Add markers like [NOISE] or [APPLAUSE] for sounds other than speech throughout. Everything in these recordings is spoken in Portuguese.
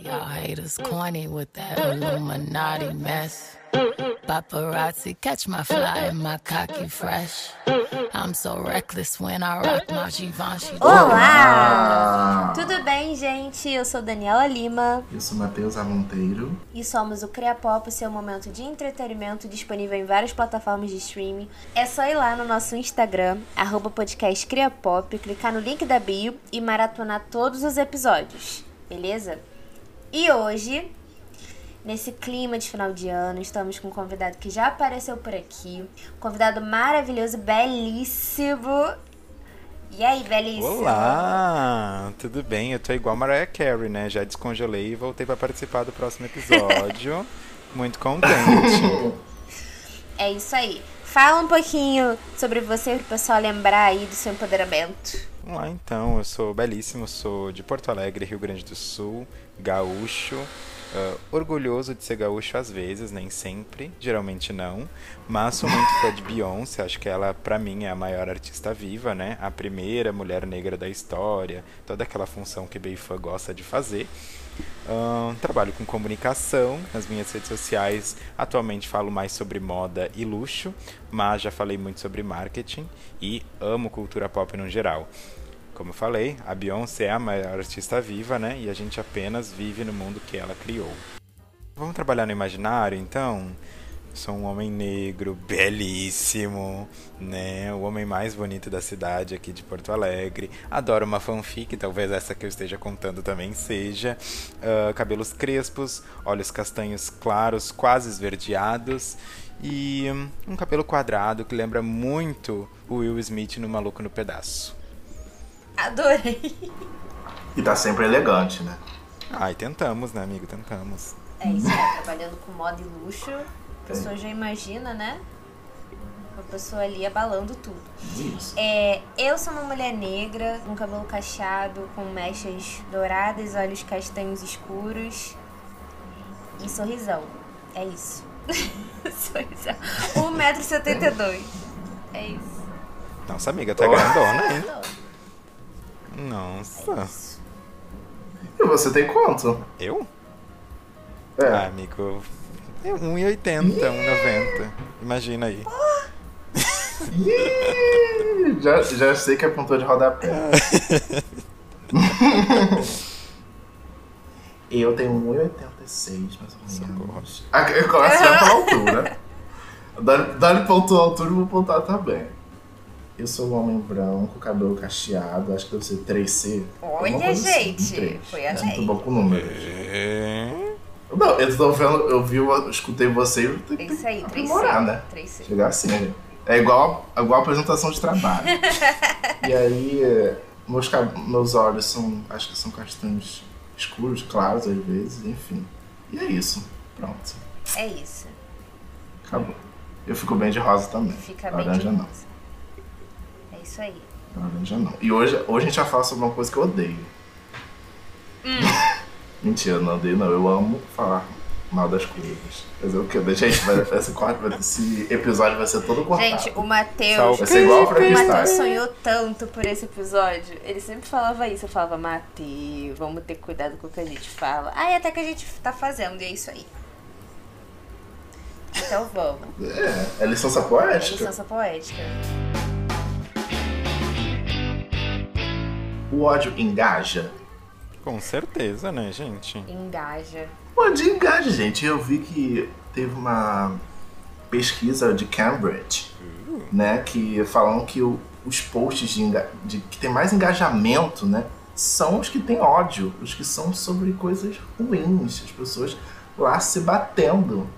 Y'all haters corny with that Illuminati mess. Paparazzi catch my fly and my cocky fresh. I'm so reckless when I rock my Givenchy. Olá! Tudo bem, gente? Eu sou Daniela Lima. Eu sou Matheus Monteiro. E somos o Cria Pop, seu momento de entretenimento disponível em várias plataformas de streaming. É só ir lá no nosso Instagram, arroba podcast Cria Pop, clicar no link da bio e maratonar todos os episódios, beleza? E hoje Nesse clima de final de ano, estamos com um convidado que já apareceu por aqui. Um convidado maravilhoso, belíssimo. E aí, belíssimo? Olá, tudo bem? Eu tô igual Mariah Carey, né? Já descongelei e voltei para participar do próximo episódio. [LAUGHS] Muito contente. É isso aí. Fala um pouquinho sobre você para o pessoal lembrar aí do seu empoderamento. Vamos lá então, eu sou belíssimo, sou de Porto Alegre, Rio Grande do Sul, gaúcho. Uh, orgulhoso de ser gaúcho às vezes, nem sempre, geralmente não. Mas sou muito fã de Beyoncé, acho que ela, para mim, é a maior artista viva, né? A primeira mulher negra da história, toda aquela função que bem fã gosta de fazer. Uh, trabalho com comunicação nas minhas redes sociais. Atualmente falo mais sobre moda e luxo, mas já falei muito sobre marketing e amo cultura pop no geral. Como eu falei, a Beyoncé é a maior artista viva, né? E a gente apenas vive no mundo que ela criou. Vamos trabalhar no imaginário, então? Sou um homem negro, belíssimo, né? O homem mais bonito da cidade aqui de Porto Alegre. Adoro uma fanfic, talvez essa que eu esteja contando também seja. Uh, cabelos crespos, olhos castanhos claros, quase esverdeados. E um cabelo quadrado que lembra muito o Will Smith no Maluco no Pedaço. Adorei. E tá sempre elegante, né? Ai, tentamos, né, amigo? Tentamos. É isso aí, trabalhando com moda e luxo. A pessoa é. já imagina, né? A pessoa ali abalando tudo. Isso. É, eu sou uma mulher negra, com cabelo cacheado, com mechas douradas, olhos castanhos escuros e sorrisão. É isso. [LAUGHS] sorrisão. 1,72m. É isso. Nossa, amiga, tá oh. grandona, hein? Nossa. E você tem quanto? Eu? É. Ah, amigo. 1,80, 1,90. Imagina aí. já, já sei que apontou de rodapé. [LAUGHS] eu tenho 1,86 mais ou menos. Eu começo já pela [LAUGHS] altura. Dá-lhe a altura e vou pontuar também. Eu sou um homem branco, cabelo cacheado, acho que deve ser 3C. Olha, assim, gente, assim, foi a é Muito bom com números. É... Não, eu tô vendo, eu vi, eu escutei você e tem que aí, aprimorar, né? 3C. Chegar assim, é igual, igual apresentação de trabalho. [LAUGHS] e aí, meus, meus olhos são, acho que são castanhos escuros, claros às vezes, enfim. E é isso, pronto. É isso. Acabou. Eu fico bem de rosa também. Fica bem de rosa. Não isso aí. Laranja não. E hoje, hoje a gente vai falar sobre uma coisa que eu odeio. Hum. [LAUGHS] Mentira, não odeio não. Eu amo falar mal das coisas. Mas o que? Gente, vai, esse, esse episódio vai ser todo cortado. Gente, o Matheus. Vai ser igual O Matheus sonhou tanto por esse episódio. Ele sempre falava isso. Eu falava, Matheus, vamos ter cuidado com o que a gente fala. Ah, até que a gente tá fazendo, e é isso aí. Então vamos. [LAUGHS] É, é licença poética. É licença poética. o ódio engaja? Com certeza, né, gente? Engaja. O ódio engaja, gente. Eu vi que teve uma pesquisa de Cambridge, uh. né, que falam que o, os posts de, de, que tem mais engajamento, né, são os que têm ódio, os que são sobre coisas ruins, as pessoas lá se batendo.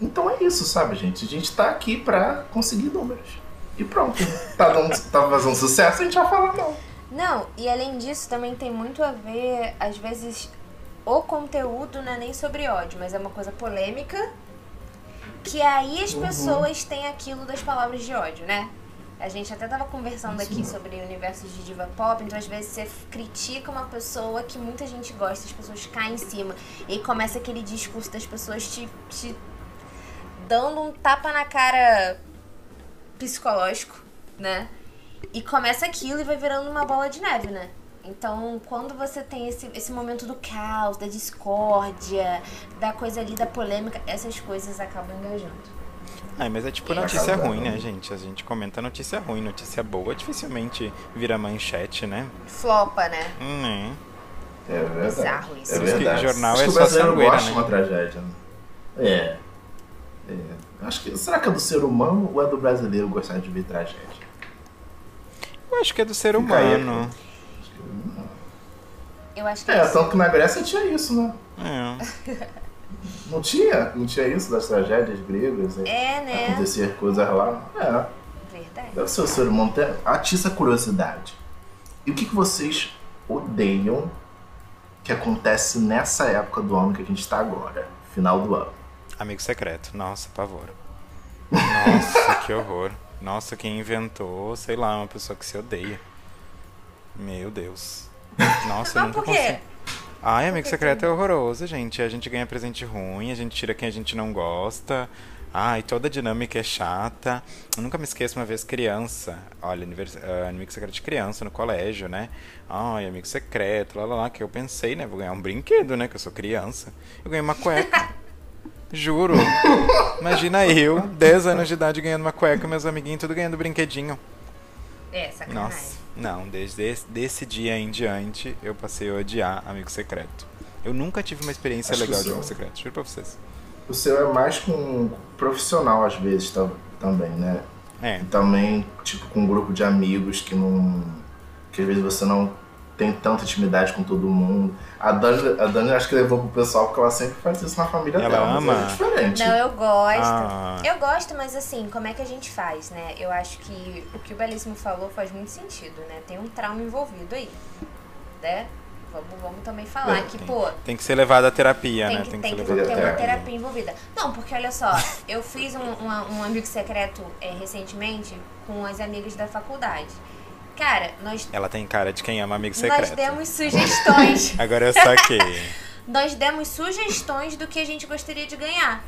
Então é isso, sabe, gente? A gente tá aqui pra conseguir números. E pronto. Tá, dando, tá fazendo sucesso, a gente vai falar não. Não, e além disso também tem muito a ver, às vezes, o conteúdo não é nem sobre ódio, mas é uma coisa polêmica. Que aí as uhum. pessoas têm aquilo das palavras de ódio, né? A gente até tava conversando aqui sobre o universo de diva pop, então às vezes você critica uma pessoa que muita gente gosta, as pessoas caem em cima. E começa aquele discurso das pessoas te, te dando um tapa na cara psicológico, né? E começa aquilo e vai virando uma bola de neve, né? Então, quando você tem esse, esse momento do caos, da discórdia, da coisa ali, da polêmica, essas coisas acabam engajando. Ai, mas é tipo notícia ruim, né, gente? A gente comenta notícia ruim, notícia boa dificilmente vira manchete, né? Flopa, né? Hum, é. É verdade. Bizarro isso. É isso que verdade. jornal Acho é que o só brasileiro sangueira, gosta né? de uma tragédia. né? É. é. Acho que, será que é do ser humano ou é do brasileiro gostar de ver tragédia? Eu acho que é do ser Fica aí, humano. Eu acho que É, isso. tanto que na Grécia tinha isso, né? É. [LAUGHS] Não tinha? Não tinha isso das tragédias gregas? É. É, né? Acontecer coisas lá. É. Verdade. Deve ser o ser humano ter atiça a curiosidade. E o que, que vocês odeiam que acontece nessa época do ano que a gente está agora? Final do ano. Amigo secreto. Nossa, pavor. Nossa, que horror. Nossa, quem inventou, sei lá, uma pessoa que se odeia. Meu Deus. Nossa, Mas nunca por quê? consigo. Ai, amigo secreto é horroroso, gente. A gente ganha presente ruim, a gente tira quem a gente não gosta. Ai, toda dinâmica é chata. Eu nunca me esqueço uma vez criança. Olha, anivers... ah, amigo secreto de criança no colégio, né? Ai, amigo secreto, lá, lá, lá. Que eu pensei, né? Vou ganhar um brinquedo, né? Que eu sou criança. Eu ganhei uma cueca. [LAUGHS] Juro. Imagina eu, 10 anos de idade, ganhando uma cueca, meus amiguinhos tudo ganhando brinquedinho. É, sacanagem. Nossa, não, desde esse, desse dia em diante eu passei a odiar Amigo Secreto. Eu nunca tive uma experiência Acho legal de. Amigo Secreto, juro pra vocês. O seu é mais com profissional às vezes tam- também, né? É, E também, tipo, com um grupo de amigos que não. que às vezes você não tem tanta intimidade com todo mundo. A Dani, a Dani acho que levou pro pessoal porque ela sempre faz isso na família Ela dela. ama? Mas é diferente. Não, eu gosto. Ah. Eu gosto, mas assim, como é que a gente faz, né? Eu acho que o que o Belíssimo falou faz muito sentido, né? Tem um trauma envolvido aí, né? Vamos, vamos também falar É, que, tem, pô, tem que ser levado à terapia, tem né? que, Tem tem que que ter uma terapia. envolvida. Não, porque olha só, eu fiz um, uma- um amigo secreto é, recentemente com as amigas da faculdade. Cara, nós, Ela tem cara de quem ama Amigo nós Secreto. demos sugestões. [LAUGHS] Agora eu saquei. [LAUGHS] nós demos sugestões do que a gente gostaria de ganhar.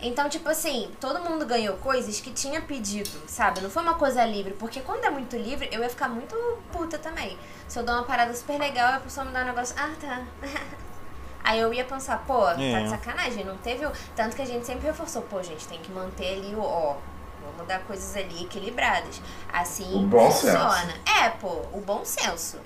Então, tipo assim, todo mundo ganhou coisas que tinha pedido, sabe? Não foi uma coisa livre, porque quando é muito livre, eu ia ficar muito puta também. Se eu dou uma parada super legal e a pessoa me dá um negócio, ah, tá. [LAUGHS] Aí eu ia pensar, pô, tá É. de sacanagem, não teve o... Tanto que a gente sempre reforçou, pô, gente, tem que manter ali o, ó, vamos dar coisas ali equilibradas. Assim O bom funciona. É, pô, o bom senso.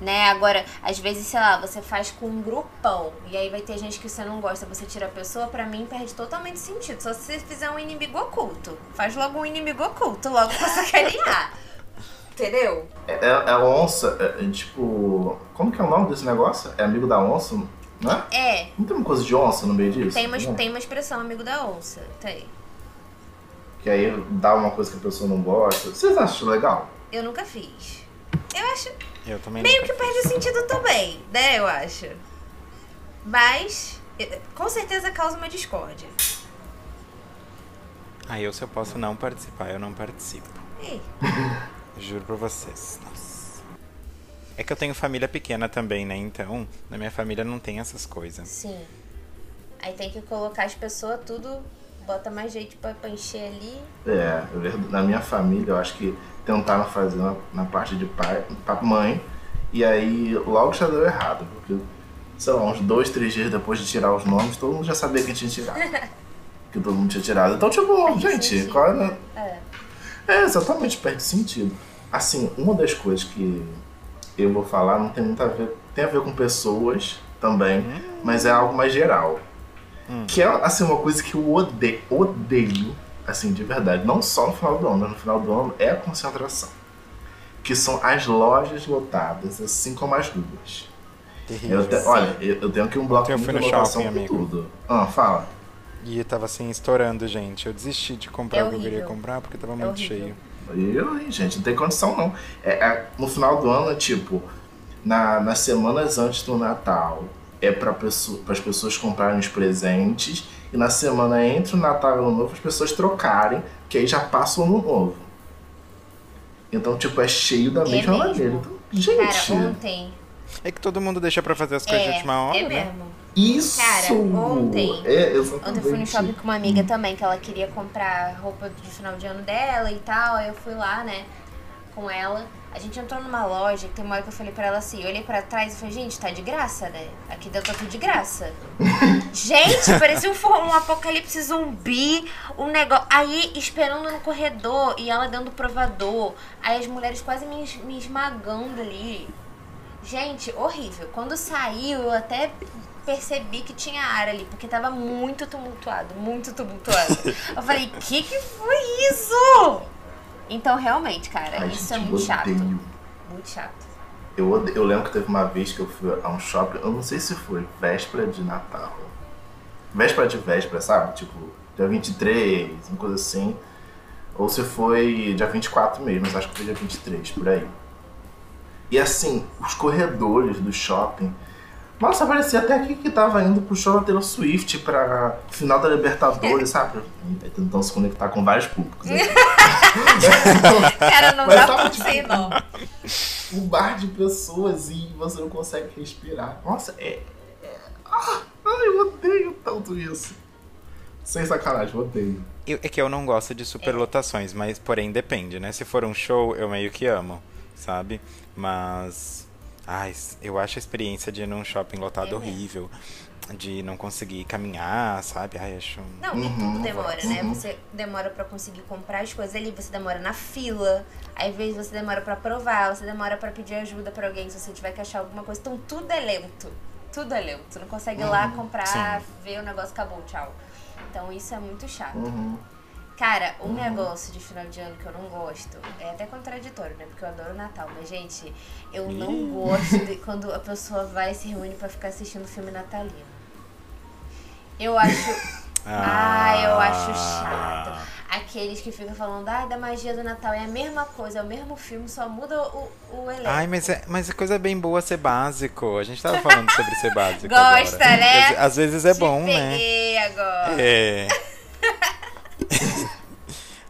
Né? Agora, às vezes, sei lá, você faz com um grupão e aí vai ter gente que você não gosta, você tira a pessoa, pra mim perde totalmente sentido. Só se você fizer um inimigo oculto. Faz logo um inimigo oculto, logo pra sacanear. [LAUGHS] Entendeu? É, é, é onça, é, é tipo. Como que é o nome desse negócio? É amigo da onça, né? É, Não tem uma coisa de onça no meio disso? tem uma, Não? tem uma expressão, amigo da onça. Tem. Que aí dá uma coisa que a pessoa não gosta. Vocês acham legal? Eu nunca fiz. Eu acho Eu também meio que perde sentido também, né? Eu acho. Mas, eh, com certeza causa uma discórdia. Ah, eu se eu posso não participar, eu não participo. Ih, [LAUGHS] Juro pra vocês. Nossa. É que eu tenho família pequena também, né? Então, na minha família não tem essas coisas. sim. Aí tem que colocar as pessoas tudo, bota mais jeito pra, pra encher ali. É, é na minha família eu acho que tentaram fazer na, na parte de pai, pa- mãe, e aí logo já deu errado, porque, sei lá, uns dois, três dias depois de tirar os nomes, todo mundo já sabia quem tinha tirado. [LAUGHS] que todo mundo tinha tirado. Então, tipo, gente, qual é, É. É, exatamente, perde sentido. Assim, uma das coisas que eu vou falar não tem muito a ver. Tem a ver com pessoas também, mas é algo mais geral. Que é, assim, uma coisa que eu odeio, odeio, assim, de verdade. Não só no final do ano, mas no final do ano é a concentração. Que são as lojas lotadas, assim como as ruas. Terrível. Eu te- olha, eu, tenho aqui um bloco eu de fui no shopping, com amigo. tudo. Ah, fala. E tava assim, estourando, gente. Eu desisti de comprar É o que eu queria comprar porque tava É muito horrível. cheio. Eu, gente, não tem condição não. É, é- no final do ano, tipo, na, nas semanas antes do Natal, é para as pessoas comprarem os presentes, e na semana entre o Natal e o Ano Novo, as pessoas trocarem, que aí já passa o Ano Novo. Então, tipo, é cheio da É mesma mesmo. maneira. Então, gente, Cara, ontem. É que todo mundo deixa pra fazer as coisas de É, última hora, é né? mesmo. isso! Cara, ontem- É. Ontem eu fui no shopping com uma amiga também, que ela queria comprar roupa de final de ano dela e tal. Aí eu fui lá, né? Com ela. A gente entrou numa loja que tem uma hora que eu falei pra ela assim, eu olhei pra trás e falei, gente, tá de graça, né? Aqui tá tudo de graça. [LAUGHS] gente, parecia um, um apocalipse zumbi, um negócio. Aí, esperando no corredor e ela dando provador. Aí as mulheres quase me, me esmagando ali. Gente, horrível. Quando saiu, eu até percebi que tinha ar ali, porque tava muito tumultuado, muito tumultuado. [LAUGHS] eu falei, que que foi isso? Então, realmente, cara, Ai, isso é gente, muito eu chato. odeio. Muito chato. Eu, ode- eu lembro que teve uma vez que eu fui a um shopping, eu não sei se foi véspera de Natal. Véspera de véspera, sabe? Tipo, dia 23, uma coisa assim. Ou se foi dia 24 mesmo, mas acho que foi dia 23, por aí. E assim, os corredores do shopping. Nossa, parecia até que, que tava indo pro show da Taylor Swift pra final da Libertadores, sabe? Tentando se conectar com vários públicos. né? [LAUGHS] Cara, não Mas dá tava, pra tipo, ser, não. um bar de pessoas e você não consegue respirar. Nossa, é. é- ah, ai, eu odeio tanto isso. Sem sacanagem, eu odeio. Eu- é que eu não gosto de superlotações, mas porém depende, né? Se for um show, eu meio que amo, sabe? Mas. Ai, eu acho a experiência de ir num shopping lotado É. horrível. De não conseguir caminhar, sabe? Ai, acho. Não, e Uhum, tudo demora, né? uhum. Você demora pra conseguir comprar as coisas ali, você demora na fila, aí às vezes você demora pra provar, você demora pra pedir ajuda pra alguém se você tiver que achar alguma coisa. Então tudo é lento. Tudo é lento. Você não consegue ir lá comprar, Sim. ver o negócio acabou, tchau. Então isso é muito chato. Uhum. Cara, um negócio de final de ano que eu não gosto é até contraditório, né? Porque eu adoro o Natal. Mas, gente, eu não gosto de quando a pessoa vai e se reúne pra ficar assistindo filme natalino. Eu acho. [LAUGHS] Ah, eu acho chato. Aqueles que ficam falando, ai, da magia do Natal é a mesma coisa, é o mesmo filme, só muda o, o elenco. Ai, mas é, mas é coisa bem boa ser básico. A gente tava falando sobre ser básico. [LAUGHS] Gosta, agora. né? Às, às vezes é Te bom, né? peguei agora. É. [LAUGHS]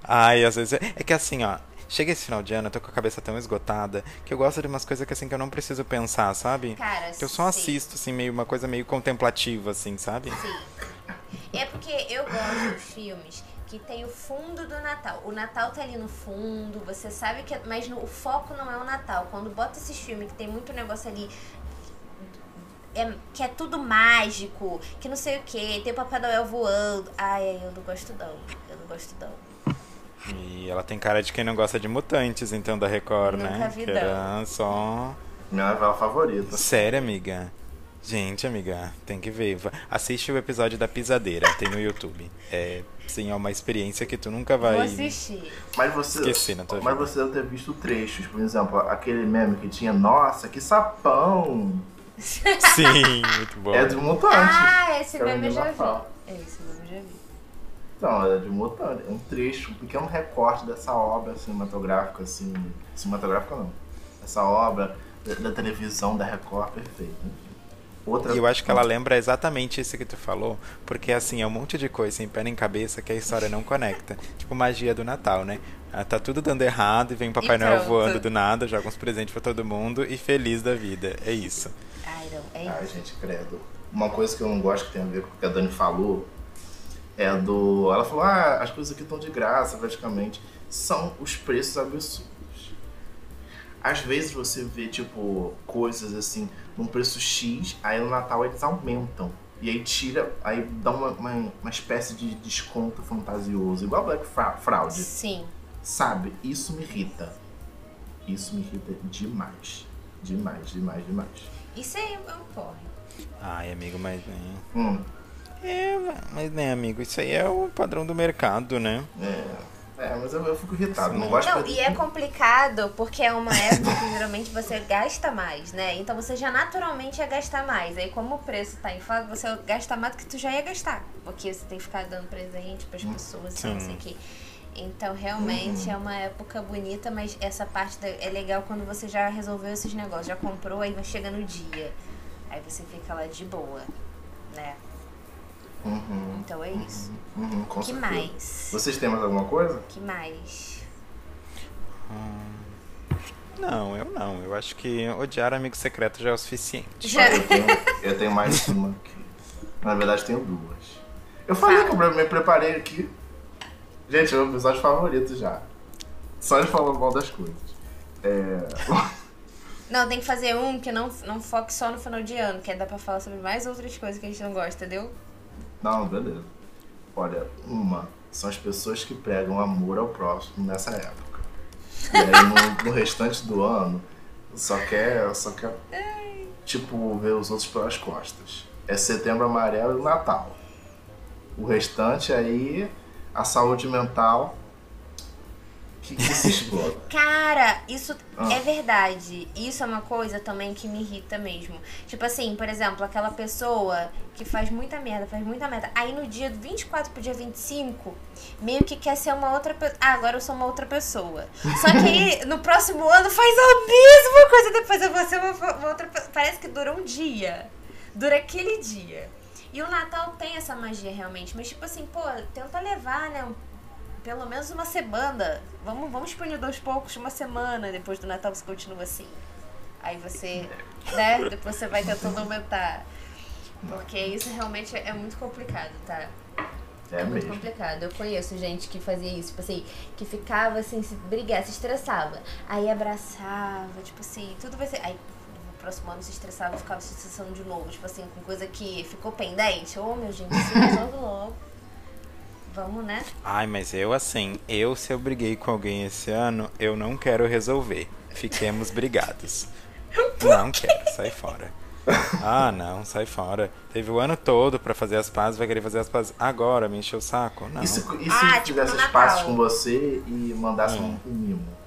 Ai, às vezes. É, é que assim, ó. Chega esse final de ano, eu tô com a cabeça tão esgotada que eu gosto de umas coisas que assim que eu não preciso pensar, sabe? Cara, que eu só sim. assisto, assim, meio uma coisa meio contemplativa, assim, sabe? Sim. É porque eu gosto de filmes que tem o fundo do Natal. O Natal tá ali no fundo, você sabe que. Mas no- o foco não é o Natal. Quando bota esses filmes que tem muito negócio ali. é- que é tudo mágico, que não sei o que, tem o Papai Noel voando. Ai, eu não gosto não. Eu não gosto não. E ela tem cara de quem não gosta de mutantes, então, da Record, Nunca né? vi, que era só. Minha novela favorita. Sério, amiga? Gente, amiga, tem que ver. Assiste o episódio da Pisadeira, tem no YouTube. É, sim, é uma experiência que tu nunca vai. Vou assistir. Mas você, Esqueci na tua mas vida. você deve ter visto trechos, por exemplo, aquele meme que tinha, nossa, que sapão! Sim, muito bom. É de mutante. Ah, esse meme eu já vi. É, esse meme eu já vi. Então, é de mutante. É um trecho, um pequeno recorte dessa obra cinematográfica, assim. Cinematográfica não. Essa obra da, da televisão da Record, perfeito. Outra. E eu acho que ela lembra exatamente isso que tu falou, porque assim, é um monte de coisa sem pé nem cabeça que a história não conecta. Tipo magia do Natal, né? Ah, Tá tudo dando errado e vem o Papai E Noel pronto. voando do nada, joga uns presentes pra todo mundo e feliz da vida. É isso. Ai, não. É Ai, isso. gente, credo. Uma coisa que eu não gosto que tem a ver com o que a Dani falou é do. Ela falou: ah, as coisas aqui estão de graça, praticamente. São os preços absurdos. Às vezes você vê, tipo, coisas assim, num preço X, aí no Natal eles aumentam. E aí tira, aí dá uma, uma, uma espécie de desconto fantasioso, igual Black Fra- Fraud. Sim. Sabe? Isso me irrita. Isso me irrita demais. Demais, demais, demais. Isso aí é um porre. Ai, amigo, mas né? Hum. É, mas né, amigo, isso aí é o padrão do mercado, né? É, é mas eu, eu fico irritado. Não gosto Não, de- e é complicado porque é uma época que geralmente você gasta mais, né? Então você já naturalmente ia gastar mais. Aí como o preço tá inflado, você gasta mais do que tu já ia gastar. Porque você tem que ficar dando presente pras pessoas e não sei o quê. Então realmente é uma época bonita, mas essa parte da- é legal quando você já resolveu esses negócios, já comprou, aí vai chega no dia. Aí você fica lá de boa, né? Uhum, Então é isso. uhum, com que certeza. mais? Vocês têm mais alguma coisa? que mais? Não, eu não. Eu acho que odiar amigo secreto já é o suficiente. Já. Eu, tenho, eu tenho mais uma aqui. Na verdade, tenho duas. Eu falei que eu me preparei aqui. Gente, é o meu episódio favorito já. Só de falar mal das coisas. É... [LAUGHS] Não, tem que fazer um que não, não foque só no final de ano, que aí dá pra falar sobre mais outras coisas que a gente não gosta, entendeu? Não, beleza. Olha, uma são as pessoas que pregam amor ao próximo nessa época. E aí no, no restante do ano só quer, só quer tipo ver os outros pelas costas. É setembro amarelo e Natal. O restante aí a saúde mental que se exploda. [LAUGHS] Cara, isso Ah. é verdade. Isso é uma coisa também que me irrita mesmo. Tipo assim, por exemplo, aquela pessoa que faz muita merda, faz muita merda. Aí no dia do 24 pro dia 25, meio que quer ser uma outra pessoa. Ah, agora eu sou uma outra pessoa. Só que aí [LAUGHS] no próximo ano faz a mesma coisa, depois eu vou ser uma, uma outra pessoa. Parece que dura um dia. Dura aquele dia. E o Natal tem essa magia realmente. Mas tipo assim, pô, tenta levar, né? um pelo menos uma semana. Vamos, vamos punir aos poucos, uma semana. Depois do Natal você continua assim. Aí você, né? Depois você vai tentando aumentar. Porque isso realmente é muito complicado, tá? É muito mesmo. complicado. Eu conheço gente que fazia isso, tipo assim, que ficava assim, se brigar, se estressava. Aí abraçava, tipo assim, tudo vai ser. Aí no próximo ano se estressava e ficava se estressando de novo, tipo assim, com coisa que ficou pendente. Ô meu gente, se resolve logo. Vamos, né? Ai, mas eu assim, eu se eu briguei com alguém esse ano, eu não quero resolver. Fiquemos brigados. Não quero, sai fora. Ah, não, sai fora. Teve o ano todo pra fazer as pazes, vai querer fazer as pazes agora, me encheu o saco? Não. E se, e se Ah, tipo espaço Natal. com você e mandasse Hum. um, um mimo?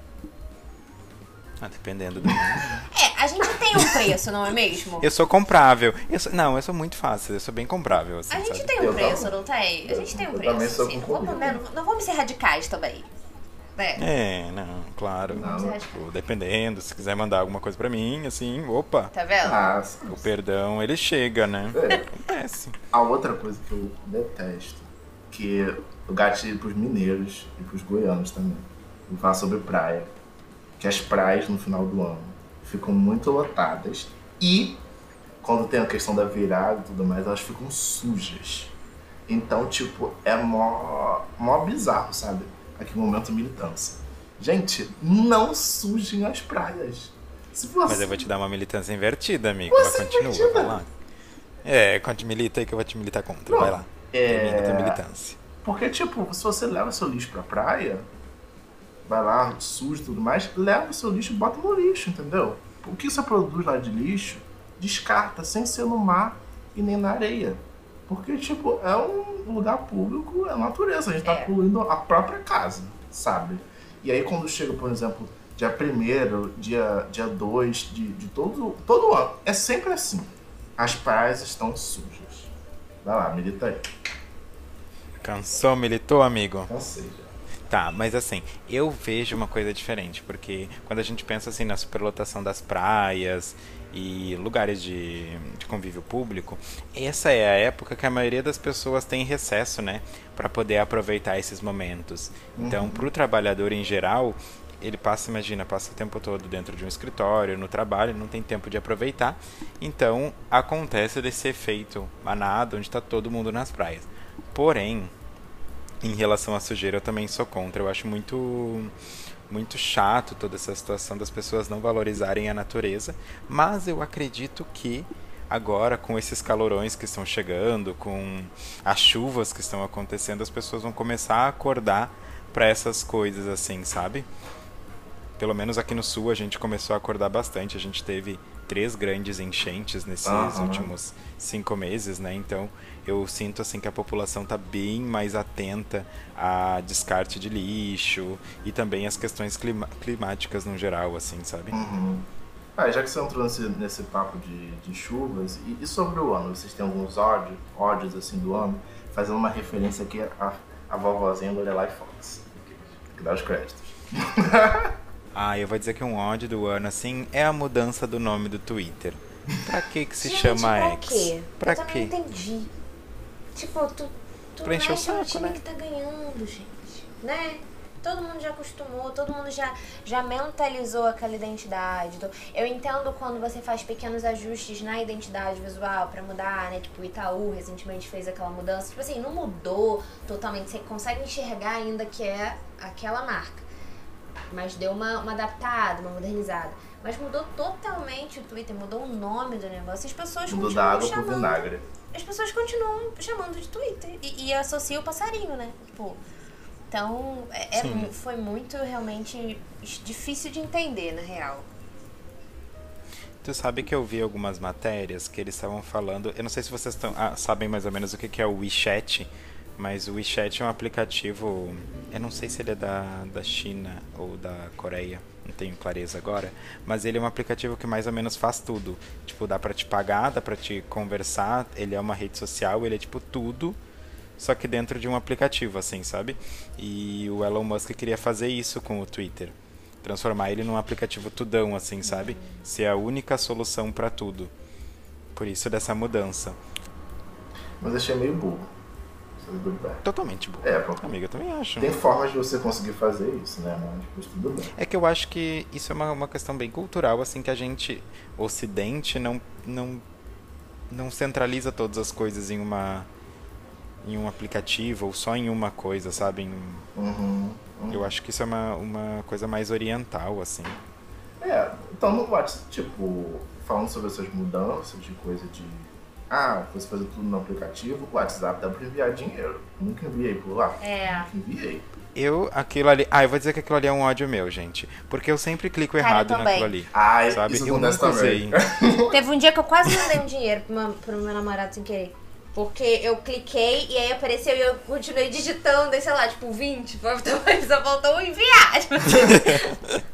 Ah, dependendo do. É, a gente tem um preço, não é mesmo? Eu sou comprável. Eu sou- Não, eu sou muito fácil, eu sou bem comprável, assim, A gente sabe? tem um Eu preço, não tem? A gente tem um preço. sou sim. com Não vamos, né, não, não vamos ser radicais também. Né? É, não, claro. Não. Tipo, dependendo, se quiser mandar alguma coisa pra mim, assim, opa. Tá vendo? Ah, O perdão, ele chega, né? é. Acontece. A outra coisa que eu detesto, que eu gatilho pros mineiros e pros goianos também. Vou falar sobre praia. Que as praias no final do ano ficam muito lotadas e quando tem a questão da virada e tudo mais, elas ficam sujas. Então, tipo, é mó, mó bizarro, sabe? Aqui momento militância. Gente, não sujem as praias. Você... Mas eu vou te dar uma militância invertida, amigo. Você Mas continua, invertida? vai lá. É, quando milita aí que eu vou te militar contra. Vai lá. É. Termina tua militância. Porque, tipo, se você leva seu lixo pra praia, vai lá, sujo e tudo mais, leva o seu lixo e bota no lixo, entendeu? O que você produz lá de lixo, descarta, sem ser no mar e nem na areia. Porque, tipo, é um lugar público, é natureza, a gente tá É. poluindo a própria casa, sabe? E aí quando chega, por exemplo, dia 1 dia 2 dia dois de, de todo, todo ano, é sempre assim. As praias estão sujas. Vai lá, milita aí. Cansou, militou, amigo? Ou seja, Tá, mas assim, eu vejo uma coisa diferente, porque quando a gente pensa assim na superlotação das praias e lugares de, de convívio público, essa é a época que a maioria das pessoas tem recesso, né, Pra poder aproveitar esses momentos. Então, pro trabalhador em geral, ele passa, imagina, passa o tempo todo dentro de um escritório, no trabalho, não tem tempo de aproveitar. Então, acontece desse efeito manado, onde está todo mundo nas praias. Porém, em relação à sujeira, eu também sou contra. Eu acho muito muito chato toda essa situação das pessoas não valorizarem a natureza, mas eu acredito que agora com esses calorões que estão chegando, com as chuvas que estão acontecendo, as pessoas vão começar a acordar para essas coisas assim, sabe? Pelo menos aqui no sul a gente começou a acordar bastante. A gente teve três grandes enchentes nesses Aham. últimos cinco meses, né? Então eu sinto assim que a população está bem mais atenta a descarte de lixo e também as questões clima- climáticas no geral, assim, sabe? Uhum. Ah, já que você entrou nesse, nesse papo de, de chuvas, e, e sobre o ano? Vocês têm alguns ódios, ódios assim do ano? Fazendo uma referência aqui à, à vovozinha Lorelai Fox. Tem que dar os créditos. [LAUGHS] [LAUGHS] Ah, eu vou dizer que um ódio do ano, assim, é a mudança do nome do Twitter. Pra que que se Gente, chama pra X? Quê? Pra eu quê? não entendi. Tipo, tu, tu Pra encher o saco, time né? que tá ganhando, gente. Né? Todo mundo já acostumou, todo mundo já, já mentalizou aquela identidade. Eu entendo quando você faz pequenos ajustes na identidade visual pra mudar, né? Tipo, o Itaú recentemente fez aquela mudança. Tipo assim, não mudou totalmente. Você consegue enxergar ainda que é aquela marca. Mas deu uma, uma adaptada, uma modernizada. Mas mudou totalmente o Twitter, mudou o nome do negócio. As pessoas Mudou continuam da água pro chamando. vinagre. As pessoas continuam chamando de Twitter. E, e associa o passarinho, né? Tipo. Então, é, é foi muito realmente difícil de entender, na real. Tu sabe que eu vi algumas matérias que eles estavam falando. Eu não sei se vocês tão, ah, sabem mais ou menos o que, que é o WeChat, mas o WeChat é um aplicativo. Eu não sei se ele é da, da China ou da Coreia, não tenho clareza agora. Mas ele é um aplicativo que mais ou menos faz tudo. Tipo, dá pra te pagar, dá pra te conversar. Ele é uma rede social, ele é tipo tudo. Só que dentro de um aplicativo, assim, sabe? E o Elon Musk queria fazer isso com o Twitter transformar ele num aplicativo tudão, assim, sabe? Ser a única solução pra tudo. Por isso dessa mudança. Mas achei meio burro. Good bad. Totalmente boa. É, porque Amiga, eu também acho. tem formas de você conseguir fazer isso, né? Mas tudo bem. É que eu acho que isso é uma, uma questão bem cultural, assim, que a gente, ocidente, não, não, não centraliza todas as coisas em uma em um aplicativo ou só em uma coisa, sabe? Em um- Uhum. uhum. eu acho que isso é uma, uma coisa mais oriental, assim. É, então no WhatsApp, tipo, falando sobre essas mudanças de coisa de. Ah, você fazer tudo no aplicativo, o WhatsApp dá pra enviar dinheiro. Nunca enviei por lá. É. Nunca enviei. Eu, aquilo ali. Ah, eu vou dizer que aquilo ali é um ódio meu, gente. Porque eu sempre clico errado naquilo ali. Ai, Sabe? isso Eu nunca também. usei. [LAUGHS] Teve um dia que eu quase mandei um dinheiro pro meu, pro meu namorado sem querer. Porque eu cliquei e aí apareceu e eu continuei digitando, aí sei lá, tipo 20, então só faltou enviar. [LAUGHS]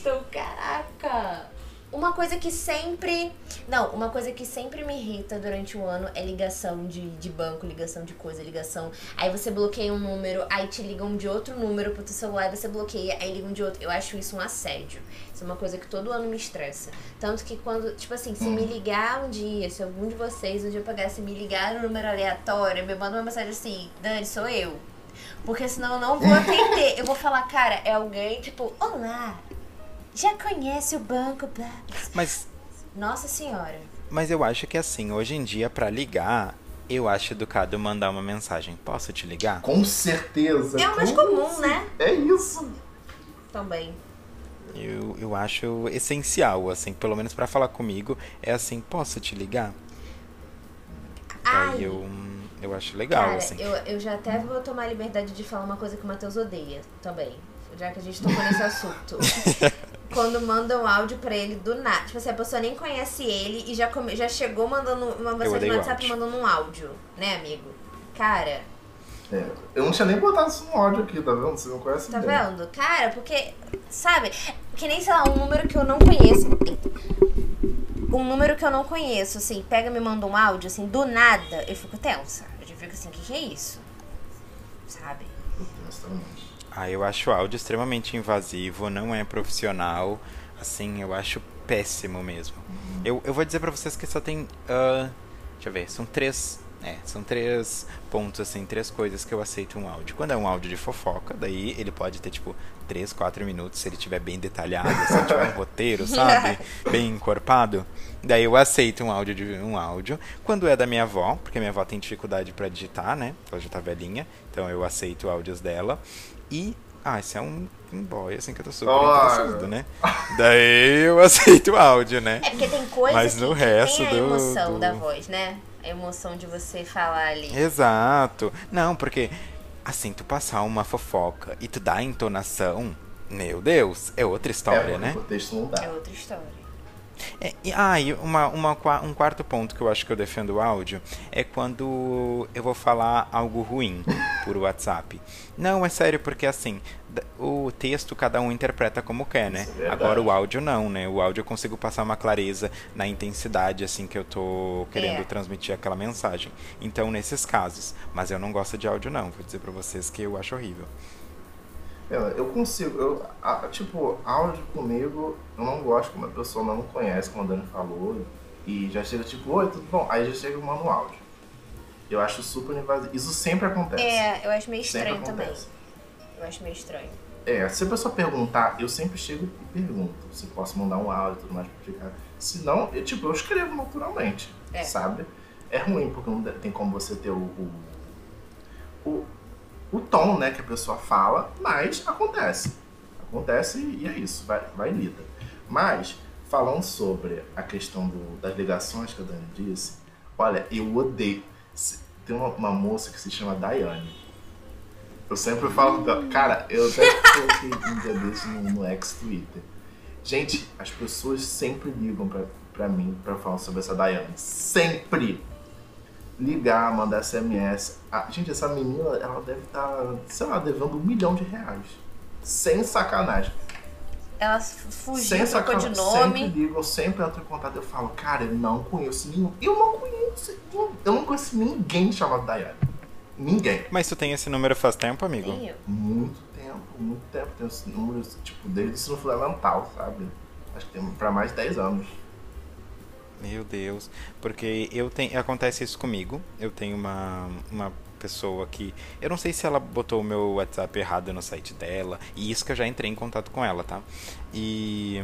Então, caraca. Uma coisa que sempre. Não, uma coisa que sempre me irrita durante o ano é ligação de, de banco, ligação de coisa, ligação. Aí você bloqueia um número, aí te ligam de outro número pro teu celular, você bloqueia, aí ligam de outro. Eu acho isso um assédio. Isso é uma coisa que todo ano me estressa. Tanto que quando, tipo assim, se me ligar um dia, se algum de vocês um dia pegar, se me ligar no número aleatório, me manda uma mensagem assim, Dani, sou eu. Porque senão eu não vou atender. Eu vou falar, cara, é alguém, tipo, olá, já conhece o banco, blá. blá." Mas, Nossa senhora. mas eu acho que assim, hoje em dia, pra ligar, eu acho educado mandar uma mensagem. Posso te ligar? Com certeza. É o mais com comum, né? É isso. Também. Eu, eu acho essencial, assim, pelo menos pra falar comigo, é assim, posso te ligar? Ai, Daí eu, eu acho legal, cara, assim. eu, eu já até vou tomar a liberdade de falar uma coisa que o Matheus odeia também. Já que a gente tocou nesse assunto. [LAUGHS] Quando manda um áudio pra ele do nada. Tipo assim, a pessoa nem conhece ele e já, come- já chegou mandando uma mensagem no WhatsApp áudio. mandando um áudio, né, amigo? Cara, É, eu não tinha nem botado isso no áudio aqui, tá vendo? Você não conhece tá bem. vendo? Cara, porque, sabe, que nem, sei lá, um número que eu não conheço. Um número que eu não conheço, assim, pega e me manda um áudio, assim, do nada, eu fico tensa. Eu fico assim, o que, que é isso? Sabe? Honestamente. Ah, eu acho o áudio extremamente invasivo, não é profissional. Assim, eu acho péssimo mesmo. Eu, eu vou dizer pra vocês que só tem. ah, deixa eu ver, são três. É, são três pontos, assim, três coisas que eu aceito um áudio. Quando é um áudio de fofoca, daí ele pode ter, tipo, três, quatro minutos, se ele tiver bem detalhado, se tiver um [LAUGHS] roteiro, sabe? [LAUGHS] Bem encorpado. Daí eu aceito um áudio de um áudio. Quando é da minha avó, porque minha avó tem dificuldade pra digitar, né? Ela já tá velhinha, então eu aceito áudios dela. E. Ah, esse é um, um boy, assim, que eu tô super interessado, né? Daí eu [LAUGHS] aceito o áudio, né? É porque tem coisa Mas que, no que resto tem a do- emoção do- da voz, né? A emoção de você falar ali. Exato. Não, porque assim, tu passar uma fofoca e tu dá a entonação, meu Deus, é outra história, é, né? O texto não dá. É outra história. É, e, ah, e uma, uma, um quarto ponto que eu acho que eu defendo o áudio é quando eu vou falar algo ruim [LAUGHS] por WhatsApp. Não, é sério, porque assim, o texto cada um interpreta como quer, né? É. Agora o áudio não, né? O áudio eu consigo passar uma clareza na intensidade, assim, que eu tô querendo É. transmitir aquela mensagem. Então, nesses casos. Mas eu não gosto de áudio, não. Vou dizer pra vocês que eu acho horrível. Eu consigo, eu, a- tipo, áudio comigo, eu não gosto quando a pessoa não conhece, como a Dani falou, e já chega tipo, oi, tudo bom? Aí já chega e manda um áudio. Eu acho super invasivo. Isso sempre acontece. É, eu acho meio estranho também. Eu acho meio estranho. É, se a pessoa perguntar, eu sempre chego e pergunto se posso mandar um áudio e tudo mais pra ficar. Se não, eu, tipo, eu escrevo naturalmente, É. sabe? É ruim, porque não tem como você ter o, o, o, o tom, né, que a pessoa fala, mas acontece. Acontece e é isso, vai, vai lida. Mas, falando sobre a questão do, das ligações que a Dani disse, olha, eu odeio. Tem uma, uma moça que se chama Daiane. Eu sempre falo dela. Cara, eu até [LAUGHS] coloquei um dia desse no, no ex-Twitter. Gente, as pessoas sempre ligam pra, pra mim pra falar sobre essa Daiane. Sempre! Ligar, mandar SMS. Ah, gente, essa menina, ela deve estar, tá, sei lá, devendo um milhão de reais. Sem sacanagem. Ela fugiu, trocou de nome. Sempre ligam, sempre entro em contato. Eu falo, cara, eu não conheço nenhum. Eu não conheço. Eu não conheço ninguém chamado Daiane. Ninguém. Mas tu tem esse número faz tempo, amigo? Tenho. Muito tempo, muito tempo. Tenho esse número, tipo, desde o ensino fundamental, sabe? Acho que tem pra mais de 10 anos. Meu Deus. Porque eu tenho. Acontece isso comigo. Eu tenho uma, uma pessoa que. Eu não sei se ela botou o meu WhatsApp errado no site dela. E isso que eu já entrei em contato com ela, tá? E.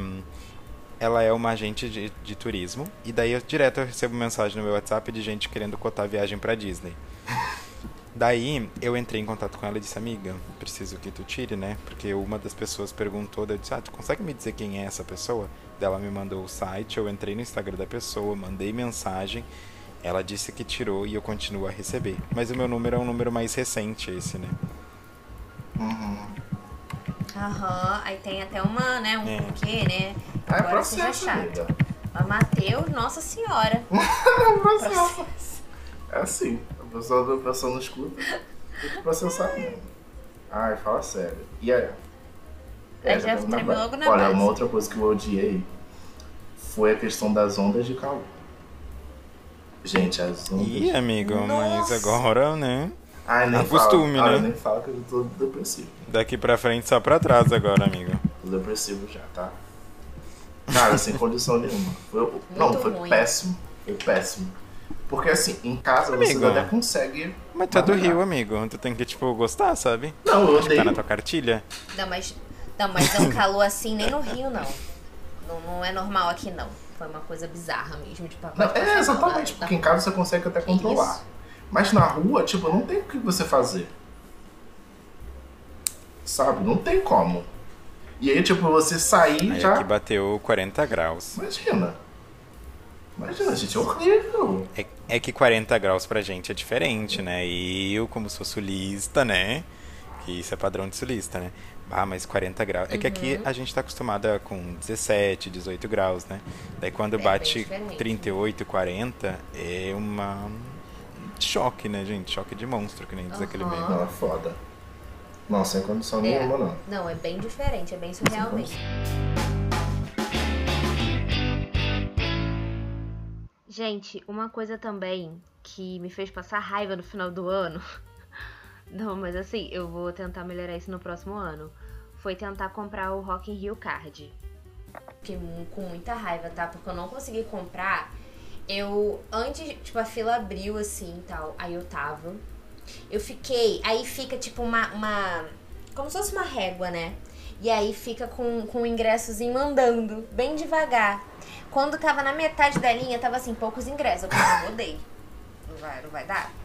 Ela é uma agente de, de turismo. E daí eu direto eu recebo mensagem no meu WhatsApp de gente querendo cotar viagem pra Disney. [LAUGHS] Daí eu entrei em contato com ela e disse, amiga, preciso que tu tire, né? Porque uma das pessoas perguntou, eu disse, ah, tu consegue me dizer quem é essa pessoa? Ela me mandou o site, eu entrei no Instagram da pessoa, mandei mensagem, ela disse que tirou e eu continuo a receber. Mas o meu número é um número mais recente esse, né? Uhum. Aham, aí tem até uma, né, um É. porquê, né? É Agora seja processo, chato. amiga. Mas Matheus, nossa senhora. [LAUGHS] É processo. É assim, a pessoa, a pessoa não escuta, tem que processar mesmo. Ai, fala sério. E aí? Aí já deu na tremeu logo na Olha, base. uma outra coisa que eu odiei foi a questão das ondas de calor. Gente, as ondas. Ih, amigo, mas Nossa. agora, né? Ai, nem acostume, fala. né? Ai, nem fala que eu tô depressivo. Daqui pra frente só pra trás agora, amigo. Tô depressivo já, tá? Cara, sem condição nenhuma. Foi, não, foi ruim. péssimo. Foi péssimo. Porque assim, em casa Amigo. você até consegue. Mas tu é do. Rio, amigo. Tu tem que, tipo, gostar, sabe? Não, eu que tá na odeio. tua cartilha. Não, mas, não, mas é um [LAUGHS] calor assim nem no Rio, não. Não, não é normal aqui, não. Foi uma coisa bizarra mesmo de papai. Não, é, exatamente, porque em casa você consegue até controlar. Isso. Mas na rua, tipo, não tem o que você fazer. Sabe? Não tem como. E aí, tipo, você sair Aí já. aqui bateu 40 graus. Imagina. Imagina, gente, é horrível. É, é que 40 graus pra gente é diferente, né? E eu, como sou sulista, né? Que isso é padrão de sulista, né? Ah, mas 40 graus. É que aqui Uhum. a gente tá acostumada com 17, 18 graus, né? Daí quando bem bate diferente. 38, 40, é uma. Choque, né, gente? Choque de monstro, que nem diz aquele Aham. meme. Não, é foda. Não, sem condição É. nenhuma, não. Não, é bem diferente, é bem surreal mesmo. Gente, uma coisa também que me fez passar raiva no final do ano. [LAUGHS] Não, mas assim, eu vou tentar melhorar isso no próximo ano. Foi tentar comprar o Rock in Rio Card. Fiquei com muita raiva, tá? Porque eu não consegui comprar. Eu, antes, tipo, a fila abriu assim e tal. Aí eu tava. Eu fiquei. Aí fica tipo uma. uma como se fosse uma régua, né? E aí fica com, com o ingressozinho andando, bem devagar. Quando tava na metade da linha, tava assim, poucos ingressos. Eu falei, odeio. Não vai, não vai dar?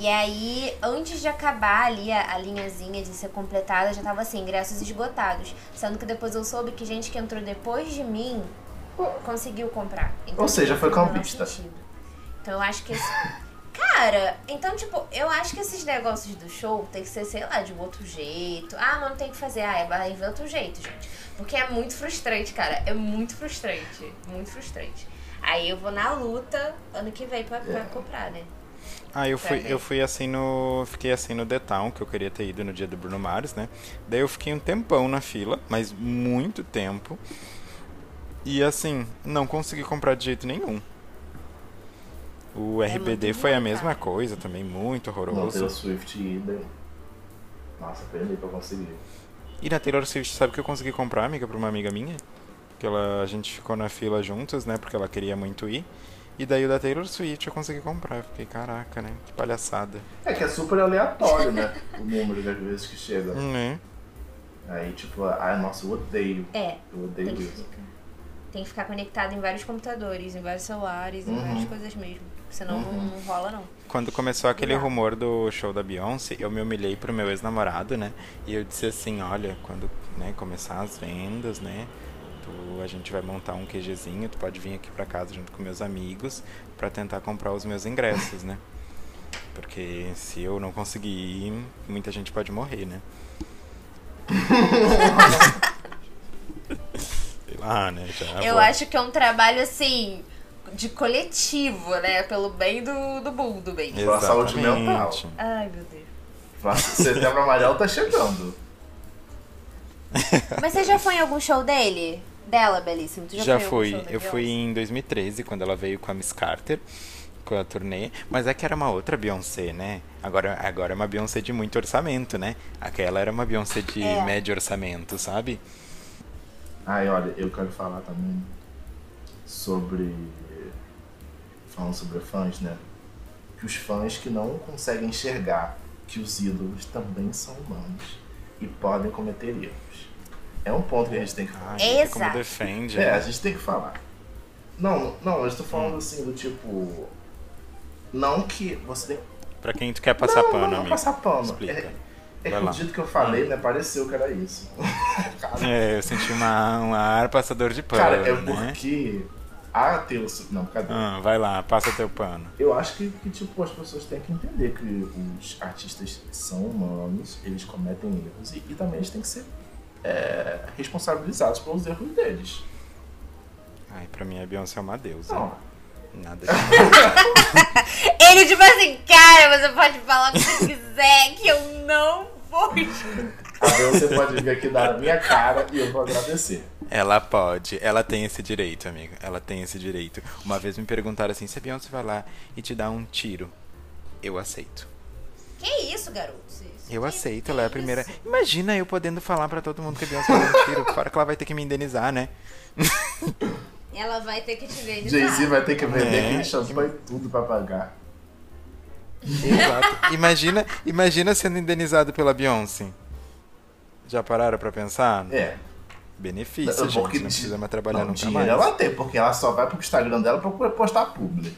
E aí, antes de acabar ali a, a linhazinha de ser completada, já tava assim, ingressos esgotados. Sendo que depois eu soube que gente que entrou depois de mim conseguiu comprar. Então, Ou seja, foi sentido. Então eu acho que esse... [LAUGHS] Cara, então, tipo, eu acho que esses negócios do show tem que ser, sei lá, de um outro jeito. Ah, mas não tem que fazer. Ah, vai ver outro jeito, gente. Porque é muito frustrante, cara. É muito frustrante. Muito frustrante. Aí eu vou na luta ano que vem pra, pra comprar, né? Ah, eu fui, Pra eu ver. fui assim no. Fiquei assim no The Town, que eu queria ter ido no dia do Bruno Mars, né? Daí eu fiquei um tempão na fila, mas muito tempo. E assim, não consegui comprar de jeito nenhum. O É RBD foi a mesma cara. coisa também, muito Não, horroroso. Taylor Swift e idem. Nossa, perdi pra conseguir. E na Taylor Swift, sabe o que eu consegui comprar, amiga, pra uma amiga minha? Que ela, a gente ficou na fila juntos, né? Porque ela queria muito ir. E daí o da Taylor Swift eu consegui comprar. Eu fiquei, caraca, né? Que palhaçada. É que é super aleatório, né? o número das vezes que chega. Hum, né? Aí, tipo, ai, nossa, eu odeio. É, Eu odeio tem que isso. ficar. tem que ficar conectado em vários computadores, em vários celulares, em várias coisas mesmo. Senão não, não rola, não. Quando começou aquele rumor do show da Beyoncé, eu me humilhei pro meu ex-namorado, né? E eu disse assim, olha, quando né, começar as vendas, né? Tu, a gente vai montar um QGzinho, tu pode vir aqui pra casa junto com meus amigos pra tentar comprar os meus ingressos, né? Porque se eu não conseguir ir, muita gente pode morrer, né? Sei lá, né? Já Eu vou- acho que é um trabalho, assim, de coletivo, né? Pelo bem do, do mundo, bem. Pela saúde mental. Ai, meu Deus. Setembro Amarelo tá chegando. Mas você já foi em algum show dele? Dela, belíssimo. Tu já, Já foi Eu fui em 2013, quando ela veio com a Miss Carter, com a turnê. Mas é que era uma outra Beyoncé, né? Agora, agora é uma Beyoncé de muito orçamento, né? Aquela era uma Beyoncé de É. médio orçamento, sabe? Ai, olha, eu quero falar também sobre. Falando sobre fãs, né? Que os fãs que não conseguem enxergar que os ídolos também são humanos e podem cometer erros. É um ponto que a gente tem que falar. Como Exato. defende. É, né? a gente tem que falar. Não, não, eu estou falando Hum. assim do tipo. Não que você tem Pra quem tu quer passar não, pano, não, não amigo. passar pano. Explica. É, é que o dito que eu falei, né, pareceu que era isso. [LAUGHS] Cara, É, eu senti uma, um ar passador de pano, cara, é né? porque a Taylor Não, cadê? Ah, vai lá, passa teu pano. Eu acho que, que, tipo, as pessoas têm que entender que os artistas são humanos, eles cometem erros e, e também eles têm que ser é, responsabilizados pelos erros deles. Ai, pra mim a Beyoncé é uma deusa. Não, Nada [LAUGHS] [LAUGHS] Ele, tipo assim, cara, você pode falar o que você quiser, que eu não vou escutar. a Beyoncé [LAUGHS] pode vir aqui dar a minha cara e eu vou agradecer. Ela pode, ela tem esse direito, amigo. Ela tem esse direito. Uma vez me perguntaram assim: se a Beyoncé vai lá e te dá um tiro, eu aceito. Que isso, garoto? Eu aceito, ela é a primeira. Imagina eu podendo falar pra todo mundo que a Beyoncé dar um tiro. Fora que ela vai ter que me indenizar, né? [LAUGHS] Ela vai ter que te de Jay-Z vai ter que vender É. champanhe e tudo pra pagar. Exato. Imagina, imagina sendo indenizado pela Beyoncé. Já pararam pra pensar? É. Benefício, Porque gente. Não precisa mais trabalhar não, nunca mais. ela tem, porque ela só vai pro Instagram dela pra postar publi.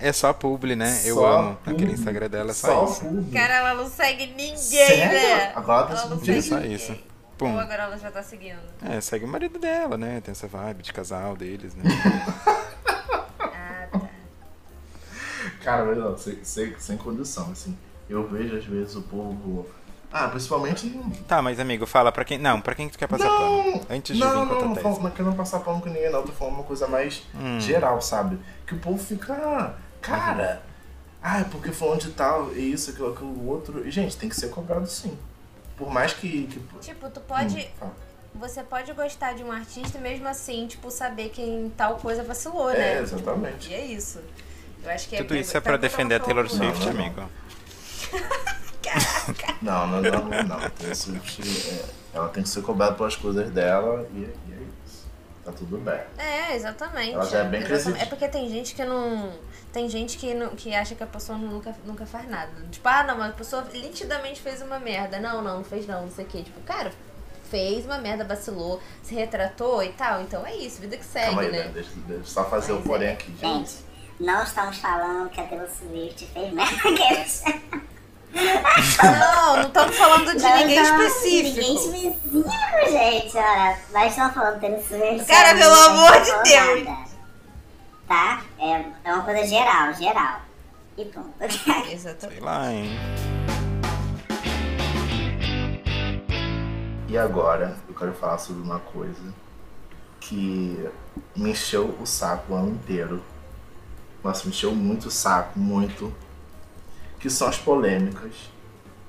É só publi, né? Eu Só amo. publi. Aquele Instagram dela é só, isso. publi. Cara, ela não segue ninguém, Sério? né? Agora tá ela não seguindo É segue só ninguém. isso. Ou Pum. agora ela já tá seguindo. É, segue o marido dela, né? Tem essa vibe de casal deles, né? Ah, tá. Cara, mas não, sem, sem, sem condição, assim. Eu vejo às vezes o povo. Ah, principalmente. Tá, mas amigo, fala pra quem. Não, pra quem que tu quer passar pano? Antes de não, vir não, não, falo- não quero passar pano com ninguém, não. Tô falando uma coisa mais Hum. geral, sabe? Que o povo fica. Ah, Cara, ah, é porque falando de tal, e isso, aquilo, aquilo, outro. E, gente, tem que ser cobrado sim. Por mais que. que Tipo, tu pode. Hum. Você pode gostar de um artista e mesmo assim, tipo, saber que em tal coisa vacilou, É, né? exatamente. E é isso. Eu acho que Tudo é isso é pra defender a Taylor Swift, Não, não, amigo. [LAUGHS] [LAUGHS] Não, não, não, não, não. Taylor Swift, é, ela tem que ser cobrada pelas coisas dela e, e é isso. Tá tudo bem. É, exatamente. Ela já é bem crescidinha. É porque tem gente que não. Tem gente que, não, que acha que a pessoa nunca, nunca faz nada. Tipo, ah, não, mas a pessoa nitidamente fez uma merda. Não, não, não fez não, não sei o quê. Tipo, cara, fez uma merda, vacilou, se retratou e tal. Então é isso, vida que segue, Calma aí, né? né? Deixa, deixa eu só fazer o Mas porém é. aqui, gente. Gente, não estamos falando que a Taylor Swift fez merda. [LAUGHS] Não, não estamos falando de Não ninguém estamos- específico. Ninguém específico, gente. Olha, nós estamos falando Taylor Swift. Cara, pelo Não amor de Deus. nada. Tá? É, é uma coisa geral, geral. E pronto. [LAUGHS] Exatamente. Sei lá, hein? E agora eu quero falar sobre uma coisa que me encheu o saco o ano inteiro. Nossa, me encheu muito o saco, muito. Que são as polêmicas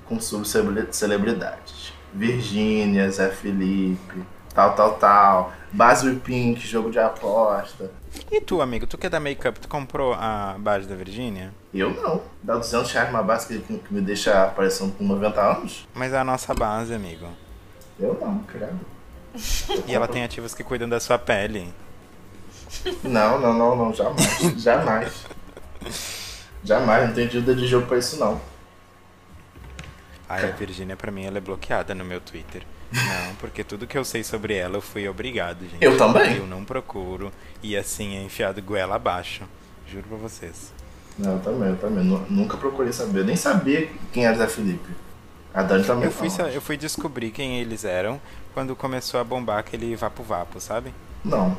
com subcelebridades. Virgínia, Zé Felipe, tal, tal, tal. Basil Pink, jogo de aposta. E tu, amigo, tu que é da Makeup, tu comprou a base da Virgínia? Eu não. Dá 200 reais uma base que, que me deixa parecendo com 90 anos? Mas é a nossa base, amigo. Eu não, credo. [LAUGHS] E ela tem ativos que cuidam da sua pele. Não, não, não, não, jamais. jamais. [LAUGHS] Jamais, não tenho dúvida de jogo pra isso não. Ai, a Virgínia, pra mim, ela é bloqueada no meu Twitter. Não, porque tudo que eu sei sobre ela eu fui obrigado, gente. Eu também. Eu não procuro. E assim, é enfiado goela abaixo. Juro pra vocês. Não, eu também, eu também. Nu- Nunca procurei saber. Eu nem sabia quem era Zé Felipe. A Dani também Eu fui, não. eu fui descobrir quem eles eram quando começou a bombar aquele Vapo Vapo, sabe? Não.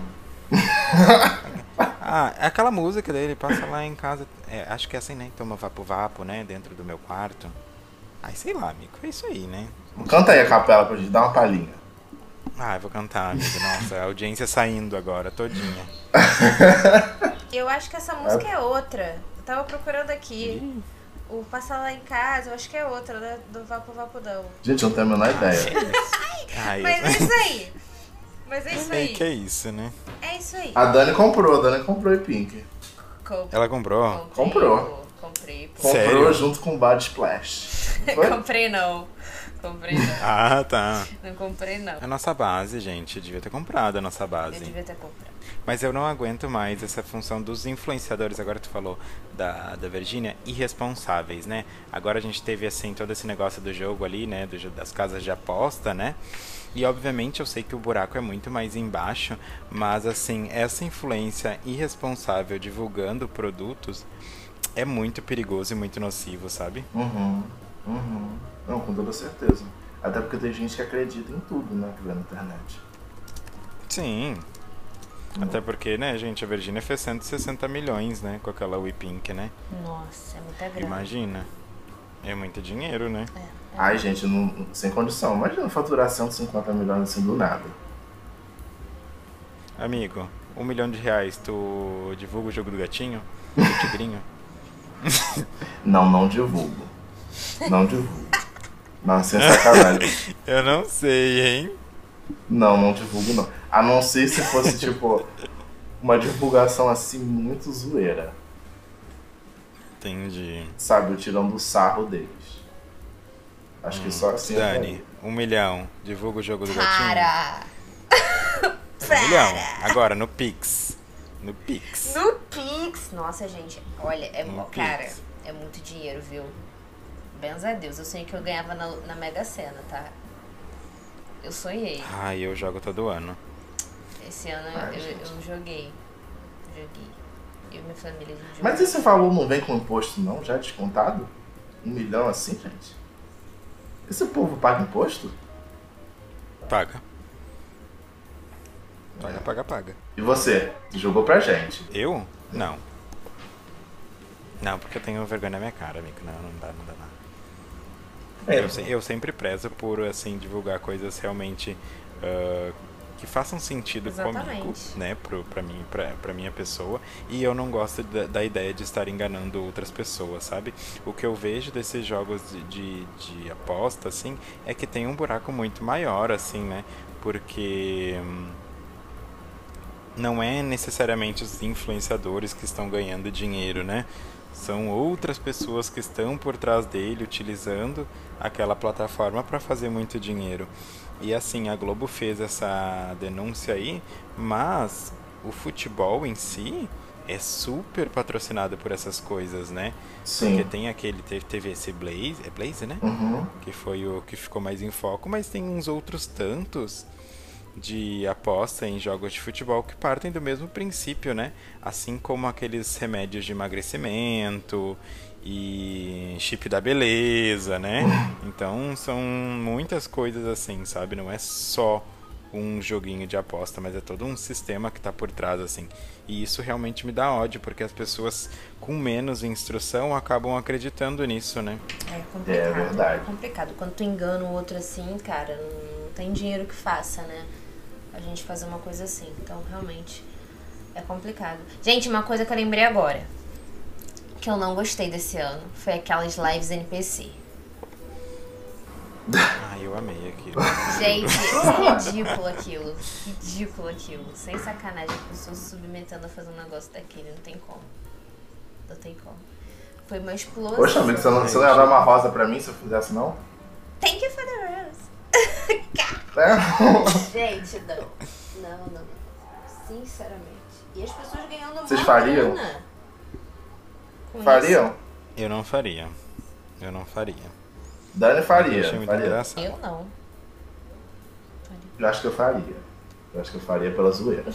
[LAUGHS] Ah, é aquela música dele, passa lá em casa. É, acho que é assim, né? Toma Vapo Vapo, né? Dentro do meu quarto. Ai, sei lá, amigo. É isso aí, né? Canta aí a capela pra gente dar uma palhinha. Ah, eu vou cantar, amigo. Nossa, a audiência saindo agora, todinha. [LAUGHS] Eu acho que essa música é outra. Eu tava procurando aqui. O Passar Lá em Casa, eu acho que é outra, né? Do Vapo Vapudão. Gente, eu não tenho a menor ideia. [LAUGHS] Ai, Mas é isso aí. Mas é isso aí. que é isso, né? É isso aí. A Dani comprou, a Dani comprou e Pink. Com- Ela comprou? comprei, Comprou. Comprei, pô. Comprou Sério? junto com o Body Splash. [LAUGHS] Comprei não. Comprei não. [LAUGHS] Ah, tá. Não comprei não. A nossa base, gente. Devia ter comprado a nossa Eu base. devia ter comprado. Mas eu não aguento mais essa função dos influenciadores, agora tu falou da, da Virgínia, irresponsáveis, né? Agora a gente teve, assim, todo esse negócio do jogo ali, né? Do, das casas de aposta, né? E obviamente eu sei que o buraco é muito mais embaixo, mas assim, essa influência irresponsável divulgando produtos é muito perigoso e muito nocivo, sabe? Uhum. Uhum. Não, com toda certeza. Até porque tem gente que acredita em tudo, né? Que vê na internet. Sim. Até porque, né, gente, a Virgínia fez 160 milhões, né? Com aquela We Pink, né? Nossa, é muita grana. Imagina. É muito dinheiro, né? Ai, gente, não, sem condição. Imagina faturar 150 milhões assim do nada. Amigo, um milhão de reais, tu divulga o jogo do gatinho? Do [LAUGHS] tigrinho? Não, não divulgo. Não divulgo. Não, sem sacanagem. [LAUGHS] Eu não sei, hein? Não, não divulgo não. A não ser se fosse, tipo, uma divulgação assim muito zoeira. Entendi. Sabe, o tirando o sarro deles. Acho que só assim. eu Dani, um milhão, divulga o jogo do gatinho? [LAUGHS] Para! Um milhão. Agora, no Pix. No Pix. No Pix! Nossa, gente, olha, é No mo- Pix. cara, é muito dinheiro, viu? Benza a Deus, eu sonhei que eu ganhava na, na Mega Sena, tá? Eu sonhei. Ai, eu jogo todo ano. Esse ano eu, Ai, eu, eu joguei. Joguei. Eu e minha família, a gente jogou. Mas esse valor não vem com imposto, não? Já descontado? Um milhão assim, gente? Esse povo paga imposto? Paga. Paga, paga, paga. E você? Jogou pra gente. Eu? Não. Não, porque eu tenho vergonha na minha cara, amigo. Não, não dá, não dá nada. É, Eu, eu sempre prezo por, assim, divulgar coisas realmente ah, que façam sentido comigo, Exatamente. né, pro, pra, mim, pra, pra minha pessoa. E eu não gosto da, da ideia de estar enganando outras pessoas, sabe? O que eu vejo desses jogos de, de, de aposta, assim, é que tem um buraco muito maior, assim, né? Porque... hum, não é necessariamente os influenciadores que estão ganhando dinheiro, né? São outras pessoas que estão por trás dele utilizando aquela plataforma para fazer muito dinheiro. E assim, a Globo fez essa denúncia aí, mas o futebol em si é super patrocinado por essas coisas, né? Porque Sim. tem aquele, teve esse Blaze, é Blaze, né? Uhum. que foi o que ficou mais em foco, mas tem uns outros tantos de aposta em jogos de futebol que partem do mesmo princípio, né? Assim como aqueles remédios de emagrecimento e chip da beleza, né? [LAUGHS] Então são muitas coisas assim, sabe? Não é só um joguinho de aposta, mas é todo um sistema que está por trás assim. E isso realmente me dá ódio, porque as pessoas com menos instrução acabam acreditando nisso, né? É complicado. É verdade. É complicado. Quando tu engana o outro assim, cara, não tem dinheiro que faça, né? A gente fazer uma coisa assim. Então, realmente, é complicado. Gente, uma coisa que eu lembrei agora. Que eu não gostei desse ano. Foi aquelas lives NPC. Ah, [LAUGHS] eu amei aquilo. Gente, ridículo aquilo. Ridículo aquilo. Sem sacanagem, a pessoa se submetendo a fazer um negócio daquele. Não tem como. Não tem como. Foi uma explosão. Poxa, amigo, você não, você não ia dar uma rosa pra mim se eu fizesse, não? Thank you for the rose. É? Gente, não. Não, não. Sinceramente. E as pessoas ganhando Vocês fariam? grana com isso. Fariam? Eu não faria. Eu não faria. Dani faria. Muito faria. Eu não. eu acho que eu faria. Eu acho que eu faria pela zoeira. [LAUGHS]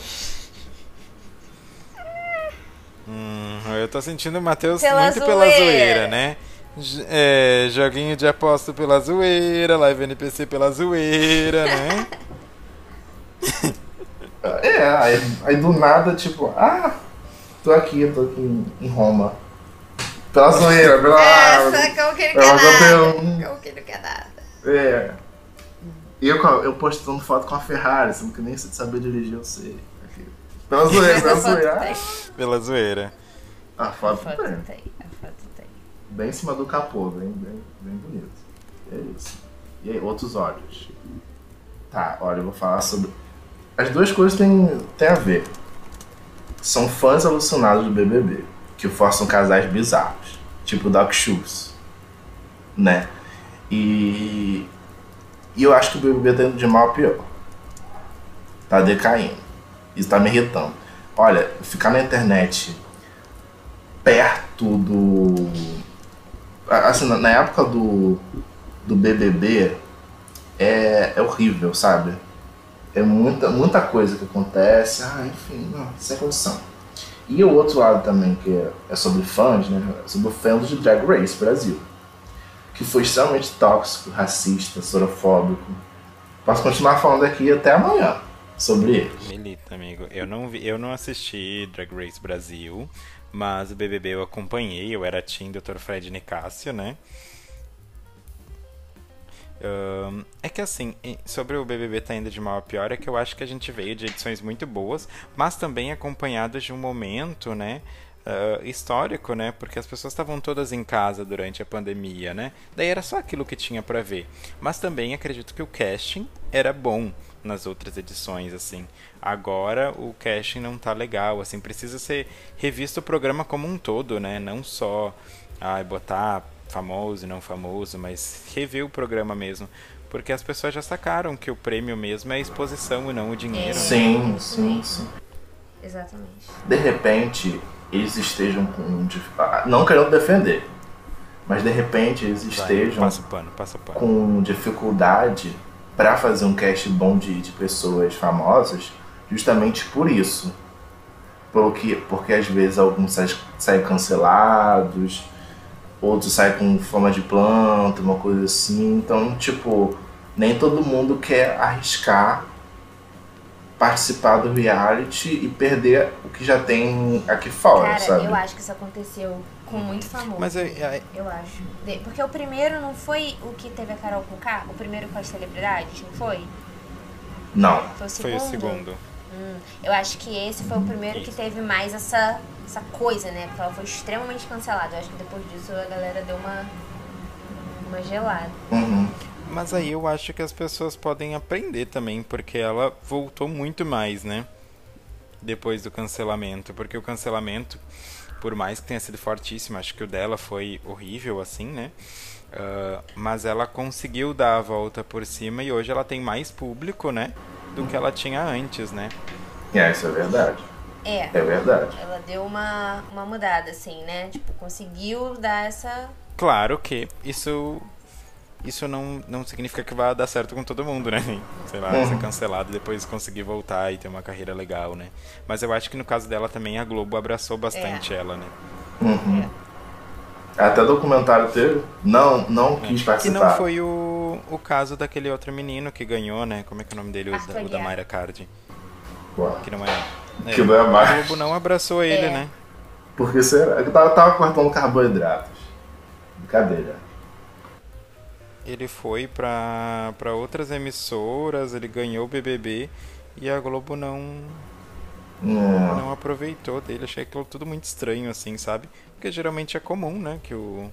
Hum, eu tô sentindo o Matheus Pela muito pela zoeira. zoeira, né? J- É, joguinho de aposta pela zoeira, live NPC pela zoeira, né? [LAUGHS] É, aí, aí do nada, tipo, ah, tô aqui, tô aqui em, em Roma. Pela zoeira, pela. Essa, como que ele é quer nada? Como que ele quer nada? É. E eu, eu postando foto com a Ferrari, sendo que nem sei saber dirigir, eu sei. Pela [LAUGHS] zoeira, pela foto zoeira. Pela zoeira. Ah, a A foto foto tem. tem. A foto tem. Bem em cima do capô, bem, bem, bem bonito. É isso. E aí, outros olhos. Tá, olha, eu vou falar sobre. As duas coisas têm, têm a ver. São fãs alucinados do BBB, que forçam casais bizarros, tipo Doc Shoes. Né? E. E eu acho que o BBB tá indo de mal a pior. Tá decaindo. Isso tá me irritando. Olha, ficar na internet perto do. Assim, na- na época do, do BBB é, é horrível, sabe? É muita, muita coisa que acontece. Ah, enfim, não, sem condição. E o outro lado também, que é, é sobre fãs, né? É sobre o fandom de Drag Race Brasil. Que foi extremamente tóxico, racista, sorofóbico. Posso continuar falando aqui até amanhã sobre ele. Milita, amigo. Eu não, vi, eu não assisti Drag Race Brasil, mas o BBB eu acompanhei. Eu era Team Dr. Fred Nicásio, né? Ahn, é que assim, sobre o BBB tá indo de mal a pior, é que eu acho que a gente veio de edições muito boas, mas também acompanhados de um momento, né? ah, histórico, né? Porque as pessoas estavam todas em casa durante a pandemia, né? Daí era só aquilo que tinha pra ver. Mas também acredito que o casting era bom nas outras edições, assim. Agora o casting não tá legal, assim, precisa ser revisto o programa como um todo, né? Não só ah, botar famoso e não famoso, mas rever o programa mesmo. Porque as pessoas já sacaram que o prêmio mesmo é a exposição e não o dinheiro. né? Sim, sim, sim. Exatamente. de repente eles estejam com. ah, Não querendo defender, mas de repente eles Vai, estejam Passa o pano, passa o pano. com dificuldade para fazer um cast bom de, de pessoas famosas, justamente por isso. Porque, porque às vezes alguns saem cancelados, outros saem com forma de planta, uma coisa assim. Então, tipo, nem todo mundo quer arriscar participar do reality e perder o que já tem aqui fora, Cara, sabe? eu acho que isso aconteceu com muito famoso. Mas eu, eu- Eu acho. Porque o primeiro não foi o que teve a Carol com K? O primeiro com as celebridades, não foi? Não. Foi o segundo? foi o segundo. Hum, eu acho que esse foi o primeiro que teve mais essa, essa coisa, né? Porque ela foi extremamente cancelada. Eu acho que depois disso a galera deu uma, uma gelada. Uhum. Mas aí eu acho que as pessoas podem aprender também, porque ela voltou muito mais, né? Depois do cancelamento. Porque o cancelamento, por mais que tenha sido fortíssimo, acho que o dela foi horrível, assim, né? Ah, mas ela conseguiu dar a volta por cima e hoje ela tem mais público, né? Do que ela tinha antes, né? É, isso é verdade. É, É verdade. ela deu uma, uma mudada, assim, né? Tipo, conseguiu dar essa. Claro que isso isso não, não significa que vai dar certo com todo mundo, né? [LAUGHS] Sei lá, ser cancelado e depois conseguir voltar e ter uma carreira legal, né? Mas eu acho que no caso dela também a Globo abraçou bastante ela, né? Uhum. Até documentário teve. Não, não quis Que participar. não foi o, o caso daquele outro menino que ganhou, né? Como é que é o nome dele? O, da, o da. Mayra Card. Que não é. É, Que não é mais. A Globo não abraçou ele, É. né? Porque será? Eu tava, tava cortando carboidratos. Brincadeira. Ele foi pra, pra outras emissoras, ele ganhou o BBB e a Globo não, Hum, não aproveitou dele. Achei aquilo tudo muito estranho, assim, sabe? Porque geralmente é comum, né? Que o, o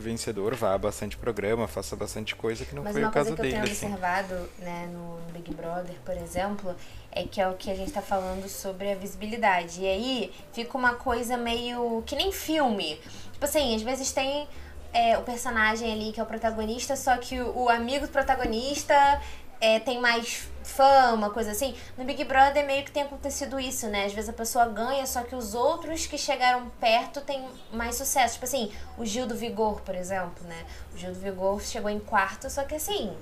vencedor vá a bastante programa, faça bastante coisa, que não Mas foi uma o coisa caso que eu dele. tenho assim. observado, né, no Big Brother, por exemplo, é que é o que a gente tá falando sobre a visibilidade. E aí fica uma coisa meio que nem filme. Tipo assim, às vezes tem é, o personagem ali que é o protagonista, só que o, o amigo do protagonista é, tem mais fama, coisa assim. No Big Brother meio que tem acontecido isso, né? Às vezes a pessoa ganha, só que os outros que chegaram perto têm mais sucesso. Tipo assim, o Gil do Vigor, por exemplo, né? O Gil do Vigor chegou em quarto, só que assim,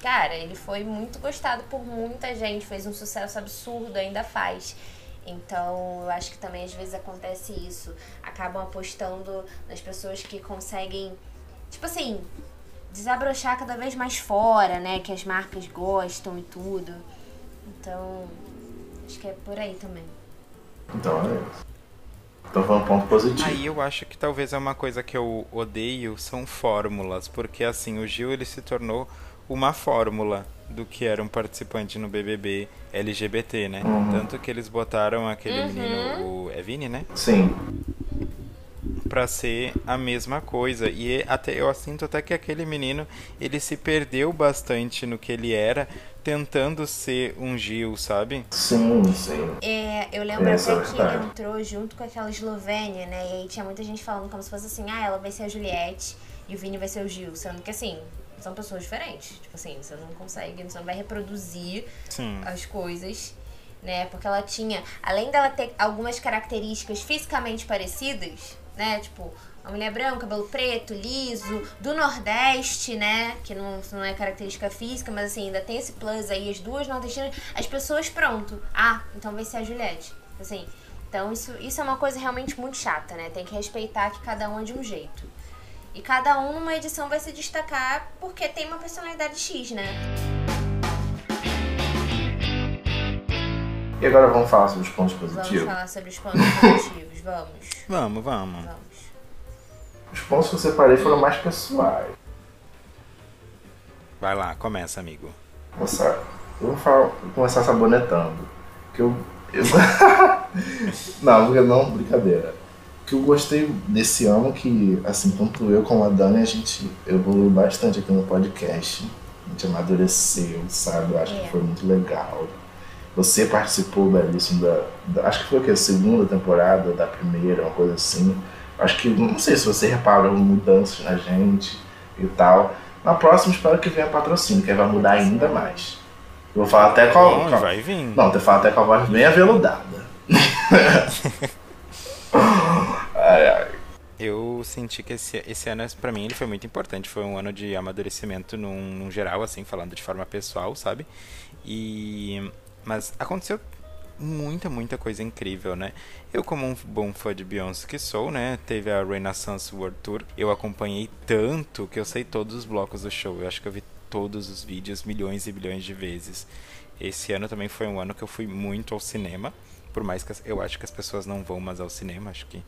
cara, ele foi muito gostado por muita gente, fez um sucesso absurdo, ainda faz. Então, eu acho que também às vezes acontece isso. Acabam apostando nas pessoas que conseguem, tipo assim, desabrochar cada vez mais fora, né? Que as marcas gostam e tudo. Então, acho que é por aí também. Então é isso. Então foi um ponto positivo. Aí eu acho que talvez é uma coisa que eu odeio são fórmulas, porque assim, o Gil ele se tornou uma fórmula do que era um participante no BBB LGBT, né? Uhum. Tanto que eles botaram aquele Uhum. menino, o é Vini, né? Sim. Pra ser a mesma coisa. E até eu sinto até que aquele menino, ele se perdeu bastante no que ele era, tentando ser um Gil, sabe? Sim, sim. É, eu lembro Essa até é que ele entrou junto com aquela Eslovênia, né? E aí tinha muita gente falando como se fosse assim, ah, ela vai ser a Juliette e o Vini vai ser o Gil. Sendo que assim, são pessoas diferentes. Tipo assim, você não consegue, você não vai reproduzir Sim. as coisas, né? Porque ela tinha, além dela ter algumas características fisicamente parecidas, né? Tipo, uma mulher branca, cabelo preto, liso, do Nordeste, né? Que não, não é característica física, mas assim, ainda tem esse plus aí, as duas nordestinas, as pessoas, pronto. Ah, então vai ser a Juliette. Assim, então isso, isso é uma coisa realmente muito chata, né? Tem que respeitar que cada um é de um jeito. E cada um numa edição vai se destacar porque tem uma personalidade X, né? E agora vamos falar sobre os pontos Vamos positivos. falar sobre os pontos positivos, vamos. Vamos, vamos. Vamos. Os pontos que eu separei foram mais pessoais. Vai lá, começa, amigo. Começar, eu vou, falar, vou começar sabonetando. Que eu. eu [LAUGHS] não, porque não, brincadeira. Que eu gostei desse ano que, assim, tanto eu como a Dani, a gente evoluiu bastante aqui no podcast. A gente amadureceu, sabe? Eu acho É. que foi muito legal. Você participou belíssimo da, da- Acho que foi o quê? Segunda temporada, da primeira, uma coisa assim. Acho que. Não sei se você reparou mudanças na gente e tal. Na próxima, espero que venha patrocínio, que aí vai mudar ainda mais. Eu vou falar até qual. Bom, qual- vai vir. Não, eu falo até com a voz bem aveludada. [LAUGHS] ai, ai. Eu senti que esse, esse ano, pra mim, ele foi muito importante. Foi um ano de amadurecimento num, num geral, assim, falando de forma pessoal, sabe? E... Mas aconteceu muita, muita coisa incrível, né? Eu, como um bom fã de Beyoncé que sou, né? Teve a Renaissance World Tour. Eu acompanhei tanto que eu sei todos os blocos do show. Eu acho que eu vi todos os vídeos milhões e bilhões de vezes. Esse ano também foi um ano que eu fui muito ao cinema. Por mais que eu acho que as pessoas não vão mais ao cinema, acho que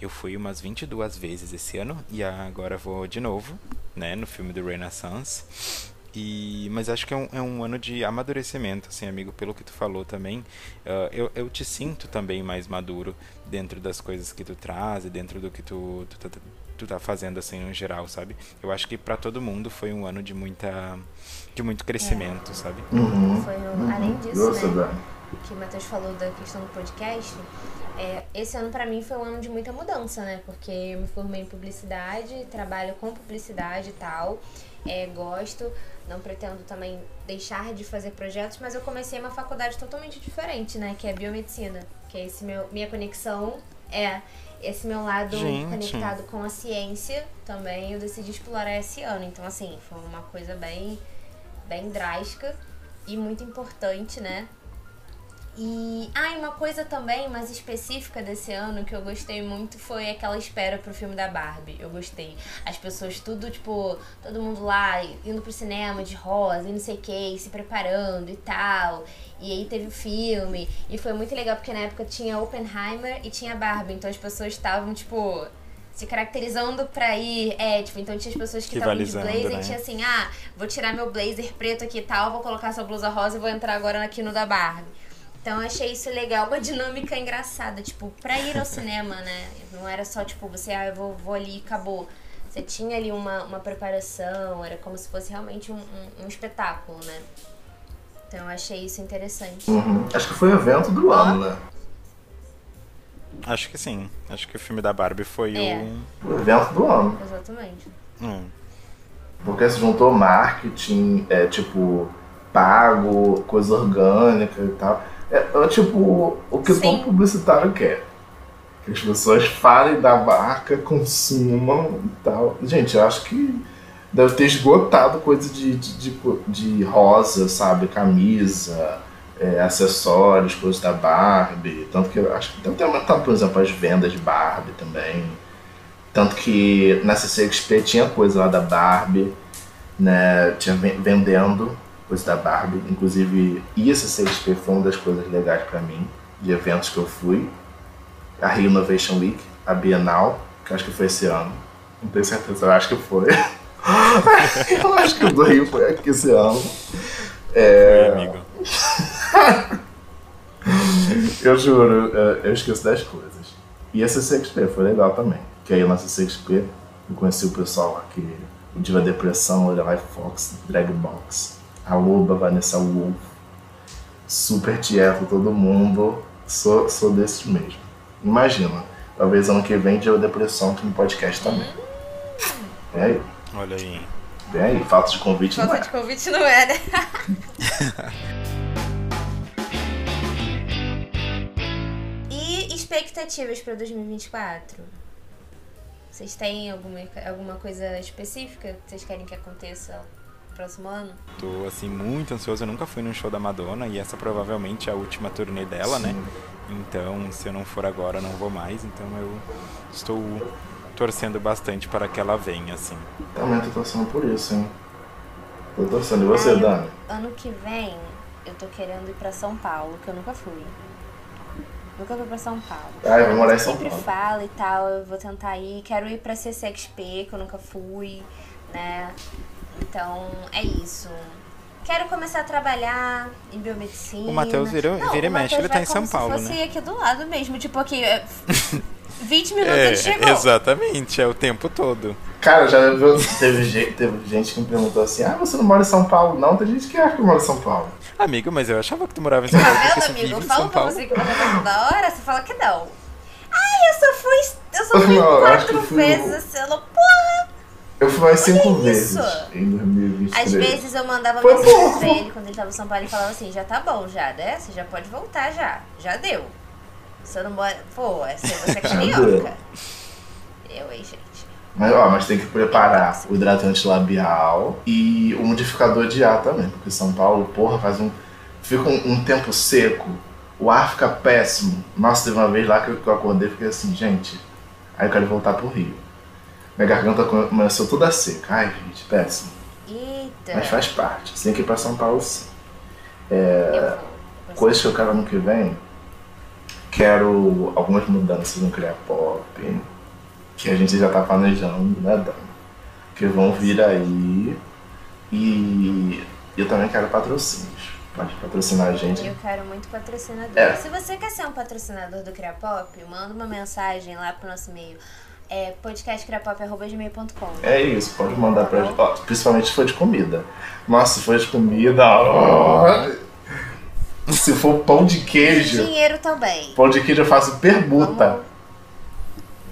eu fui umas 22 vezes esse ano e agora vou de novo, né, no filme do Renaissance. E, mas acho que é um, é um ano de amadurecimento, assim, amigo, pelo que tu falou também. Ah, eu, eu te sinto também mais maduro dentro das coisas que tu traz e dentro do que tu, tu, tá- tu tá fazendo, assim, no geral, sabe? Eu acho que pra todo mundo foi um ano de muita de muito crescimento, sabe? Uhum. Foi um- além disso, Nossa, né? Que o Matheus falou da questão do podcast, é, esse ano pra mim foi um ano de muita mudança, né? Porque eu me formei em publicidade, trabalho com publicidade e tal, é, gosto, não pretendo também deixar de fazer projetos, mas eu comecei uma faculdade totalmente diferente, né? Que é biomedicina, que é esse meu, minha conexão é esse meu lado Gente. conectado com a ciência também eu decidi explorar esse ano. Então, assim, foi uma coisa bem, bem drástica e muito importante, né? E, ah, e uma coisa também mais específica desse ano que eu gostei muito foi aquela espera pro filme da Barbie. Eu gostei. As pessoas tudo, tipo, todo mundo lá indo pro cinema de rosa e não sei o que, se preparando e tal. E aí teve o filme. E foi muito legal porque na época tinha Oppenheimer e tinha Barbie. Então as pessoas estavam, tipo, se caracterizando pra ir. É, tipo, então tinha as pessoas que estavam de blazer né? e tinha assim, ah, vou tirar meu blazer preto aqui e tal, vou colocar essa blusa rosa e vou entrar agora aqui no da Barbie. Então eu achei isso legal, uma dinâmica engraçada, tipo, pra ir ao cinema, né? Não era só, tipo, você, ah, eu vou, vou ali e acabou. Você tinha ali uma, uma preparação, era como se fosse realmente um, um, um espetáculo, né? Então eu achei isso interessante. Uhum. Acho que foi o evento do ano, né? Acho que sim. Acho que o filme da Barbie foi É. o. O evento do ano. Exatamente. Hum. Porque se juntou marketing, é, tipo, pago, coisa orgânica e tal. É, é, tipo o que Sim. todo publicitário quer. Que as pessoas falem da marca, consumam e tal. Gente, eu acho que deve ter esgotado coisa de, de, de, de rosa, sabe? Camisa, é, acessórios, coisas da Barbie. Tanto que eu acho que deve ter aumentado, por exemplo, as vendas de Barbie também. Tanto que na CCXP tinha coisa lá da Barbie, né? Tinha ven- vendendo coisa da Barbie. Inclusive, e a CCXP foi uma das coisas legais pra mim, de eventos que eu fui. A Rio Innovation Week, a Bienal, que acho que foi esse ano. Não tenho certeza, eu acho que foi. [LAUGHS] eu acho que o do Rio foi aqui esse ano. É, Oi, amigo. [LAUGHS] eu juro, eu- esqueço das coisas. E a CCXP foi legal também. Que aí na CCXP eu conheci o pessoal lá que o Diva Depressão, o Levi Fox, Drag Box, a Loba, Vanessa Wolf, Super Tieto, todo mundo. Sou, sou desses mesmo. Imagina, talvez ano que vem Diva Depressão aqui no podcast também. Vem aí, Olha aí. vem aí. Falta de convite não Falta é. de convite não é, né? [LAUGHS] e expectativas para 2024? Vocês têm alguma, alguma coisa específica que vocês querem que aconteça próximo ano? Tô assim muito ansioso, eu nunca fui num show da Madonna e essa provavelmente é a última turnê dela, né? Então, se eu não for agora, eu não vou mais, então eu estou torcendo bastante para que ela venha, assim. Também tô torcendo por isso, hein? Tô torcendo. E você, eu- Dani? Ano que vem eu tô querendo ir pra São Paulo, que eu nunca fui. Nunca fui pra São Paulo. Ah, eu vou morar em São sempre Paulo. fala e tal, eu vou tentar ir. Quero ir pra CCXP, que eu nunca fui, né? Então, é isso. Quero começar a trabalhar em biomedicina. O Matheus vira- Não, vira e mexe, ele tá vai em São Paulo, se fosse né? aqui do lado mesmo, tipo aqui, é, [LAUGHS] 20 minutos É, ele chegou. exatamente, é o tempo todo. Cara, já viu, teve, gente, teve gente que me perguntou assim: ah, você não mora em São Paulo? Não, tem gente que acha que eu moro em São Paulo. Amigo, mas eu achava que tu morava em São Tá Paulo porque vendo, amigo? vive Eu falo pra você que você tá toda hora, você fala que não. Ai, eu só fui, eu só fui Não, quatro fui vezes assim, eu não, porra. Eu fui mais cinco Olha vezes isso. em 2023. Às vezes eu mandava Foi mensagem pouco. pra ele quando ele tava em São Paulo e falava assim, já tá bom já, né? Você já pode voltar já. Já deu. Você não mora. Pô, é- você você é carioca. Eu, hein, gente. Mas, ó, mas tem que preparar o hidratante labial e o modificador de ar também, porque São Paulo, porra, faz um. Fica um, um tempo seco, o ar fica péssimo. Nossa, teve uma vez lá que eu, que eu acordei e fiquei assim, gente, aí eu quero voltar pro Rio. Minha garganta come- começou toda seca. Ai, gente, péssimo. Eita. Mas faz parte. Tem que ir pra São Paulo sim. Vou. Coisas que eu quero ano que vem. Quero algumas mudanças no Cria Pop. Que a gente já tá planejando, né, Dan? Que vão vir aí. E eu também quero patrocínios. Pode patrocinar a gente. Eu quero muito patrocinador. É. Se você quer ser um patrocinador do Criapop, manda uma mensagem lá pro nosso e-mail. É podcastcriapop.gmail.com. É isso, pode mandar pra gente. Ó, principalmente se for de comida. Nossa, se for de comida. ó. Se for pão de queijo. Dinheiro também. Pão de queijo eu faço permuta. Vamos-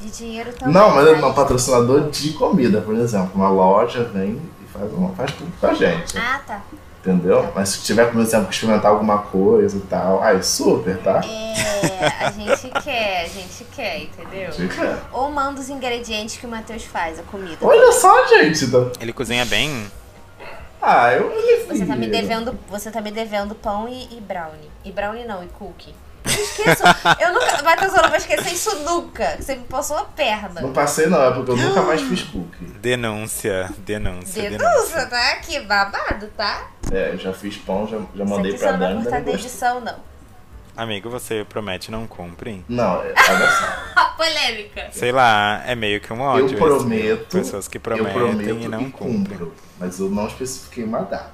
De dinheiro também. Não, mas é um patrocinador de comida, por exemplo. Uma loja vem e faz, uma, faz tudo com a gente. Ah, tá. Entendeu? Mas se tiver, por exemplo, que experimentar alguma coisa e tal, aí super, tá? É, a gente quer, a gente quer, entendeu? Fica. Ou manda os ingredientes que o Matheus faz, a comida. Olha só, gente. Ele cozinha bem? Ah, eu Você tá me devendo, você tá me devendo pão e, e brownie. E brownie não, e cookie. Eu esqueço. eu nunca. Matheus, eu não vou esquecer isso nunca. Você me passou a perna. Não passei não, é porque eu nunca mais fiz cookie. Denúncia, denúncia, Denúncia, tá? Que babado, tá? É, já fiz pão, já, já mandei pra não vai Dani. cortar Dani da edição, não. Amigo, você promete não cumpre? Não, é, olha só. [LAUGHS] Polêmica. Sei lá, é meio que um ódio. Eu esse. prometo. Pessoas que eu prometem prometo e não e cumprem. cumpro. Mas eu não especifiquei uma data.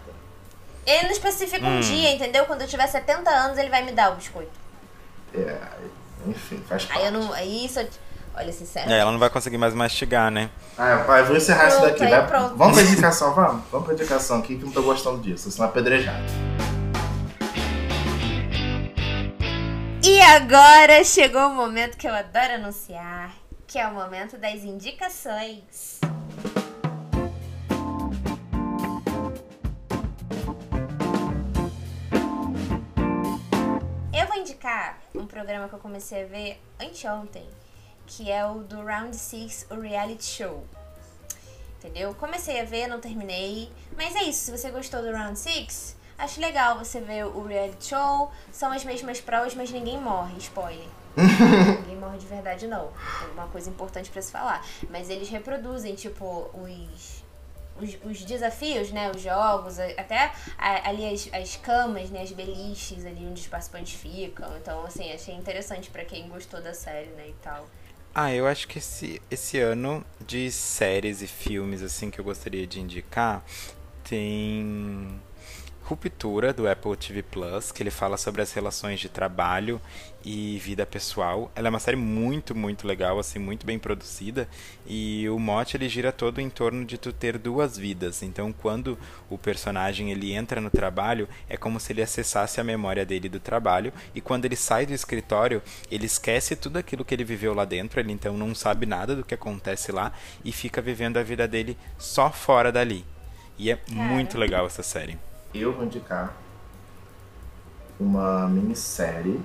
Ele não especifica Hum. um dia, entendeu? Quando eu tiver 70 anos, ele vai me dar o biscoito. É, enfim, faz parte. Aí eu não. Aí isso. eu- Olha, sincero. É, ela não vai conseguir mais mastigar, né? Ah, pai, vou encerrar isso Pronto, daqui. aí vai- pronto. Vamos pra indicação, vamos? Vamos pra indicação aqui que eu não tô gostando disso, senão é apedrejado. E agora chegou o momento que eu adoro anunciar, que é o momento das indicações. Eu vou indicar um programa que eu comecei a ver anteontem, que é o do Round 6, o reality show. Entendeu? Comecei a ver, não terminei. Mas é isso, se você gostou do Round 6, acho legal você ver o reality show. São as mesmas provas, mas ninguém morre, spoiler. [LAUGHS] ninguém morre de verdade, não. É uma coisa importante pra se falar. Mas eles reproduzem, tipo, os os, os, desafios, né, os jogos, até ali as, as camas, né, as beliches ali onde os participantes ficam. Então, assim, achei interessante para quem gostou da série, né, e tal. Ah, eu acho que esse, esse ano de séries e filmes, assim, que eu gostaria de indicar, tem Ruptura, do Apple TV Plus, que ele fala sobre as relações de trabalho e vida pessoal. Ela é uma série muito, muito legal, assim, muito bem produzida. E o mote ele gira todo em torno de tu ter duas vidas. Então, quando o personagem ele entra no trabalho, é como se ele acessasse a memória dele do trabalho. E quando ele sai do escritório, ele esquece tudo aquilo que ele viveu lá dentro. Ele então não sabe nada do que acontece lá e fica vivendo a vida dele só fora dali. E é Cara. muito legal essa série eu vou indicar uma minissérie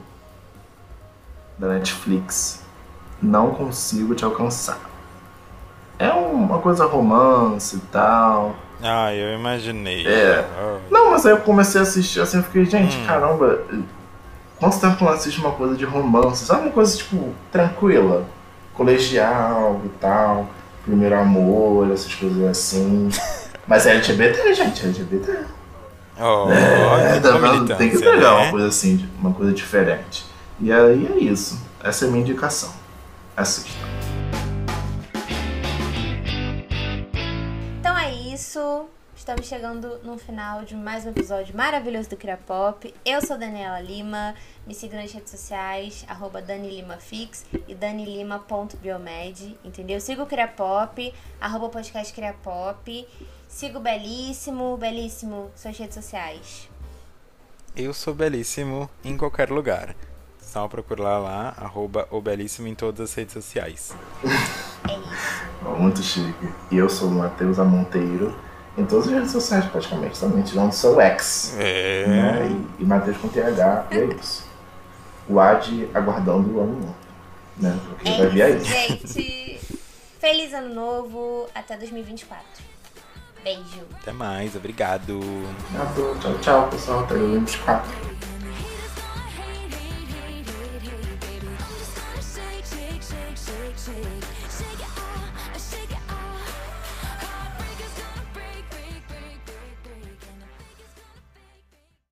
da Netflix. Não consigo te alcançar. É uma coisa romance e tal. Ah, eu imaginei. É. Não, mas aí eu comecei a assistir assim, eu fiquei, gente, hum. caramba, quanto tempo não assiste uma coisa de romance? Sabe uma coisa, tipo, tranquila? Colegial e tal, primeiro amor, essas coisas assim. [LAUGHS] Mas é LGBT, gente, é LGBT. Oh, é, tá tem que pegar né? uma coisa assim, uma coisa diferente. E aí é isso. Essa é a minha indicação. Assista. Então é isso. Estamos chegando no final de mais um episódio maravilhoso do Cria Pop. Eu sou Daniela Lima. Me siga nas redes sociais, arroba DaniLimaFix e danilima.biomed, entendeu? Siga o Cria Pop, arroba podcast Cria Pop. Siga o Belíssimo. Belíssimo, suas redes sociais. Eu sou Belíssimo em qualquer lugar. Só procurar lá, arroba o Belíssimo em todas as redes sociais. É isso. Muito chique. E eu sou o Matheus Amonteiro em todas as redes sociais, praticamente. Também tirando seu ex. É. Né? E, e Matheus com TH, e é isso. O Ad aguardando o ano novo. Né? Porque é vai vir aí. Gente, feliz ano novo. Até 2024. Beijo. Até mais, obrigado. Tchau, tchau, pessoal. Até 2024. magic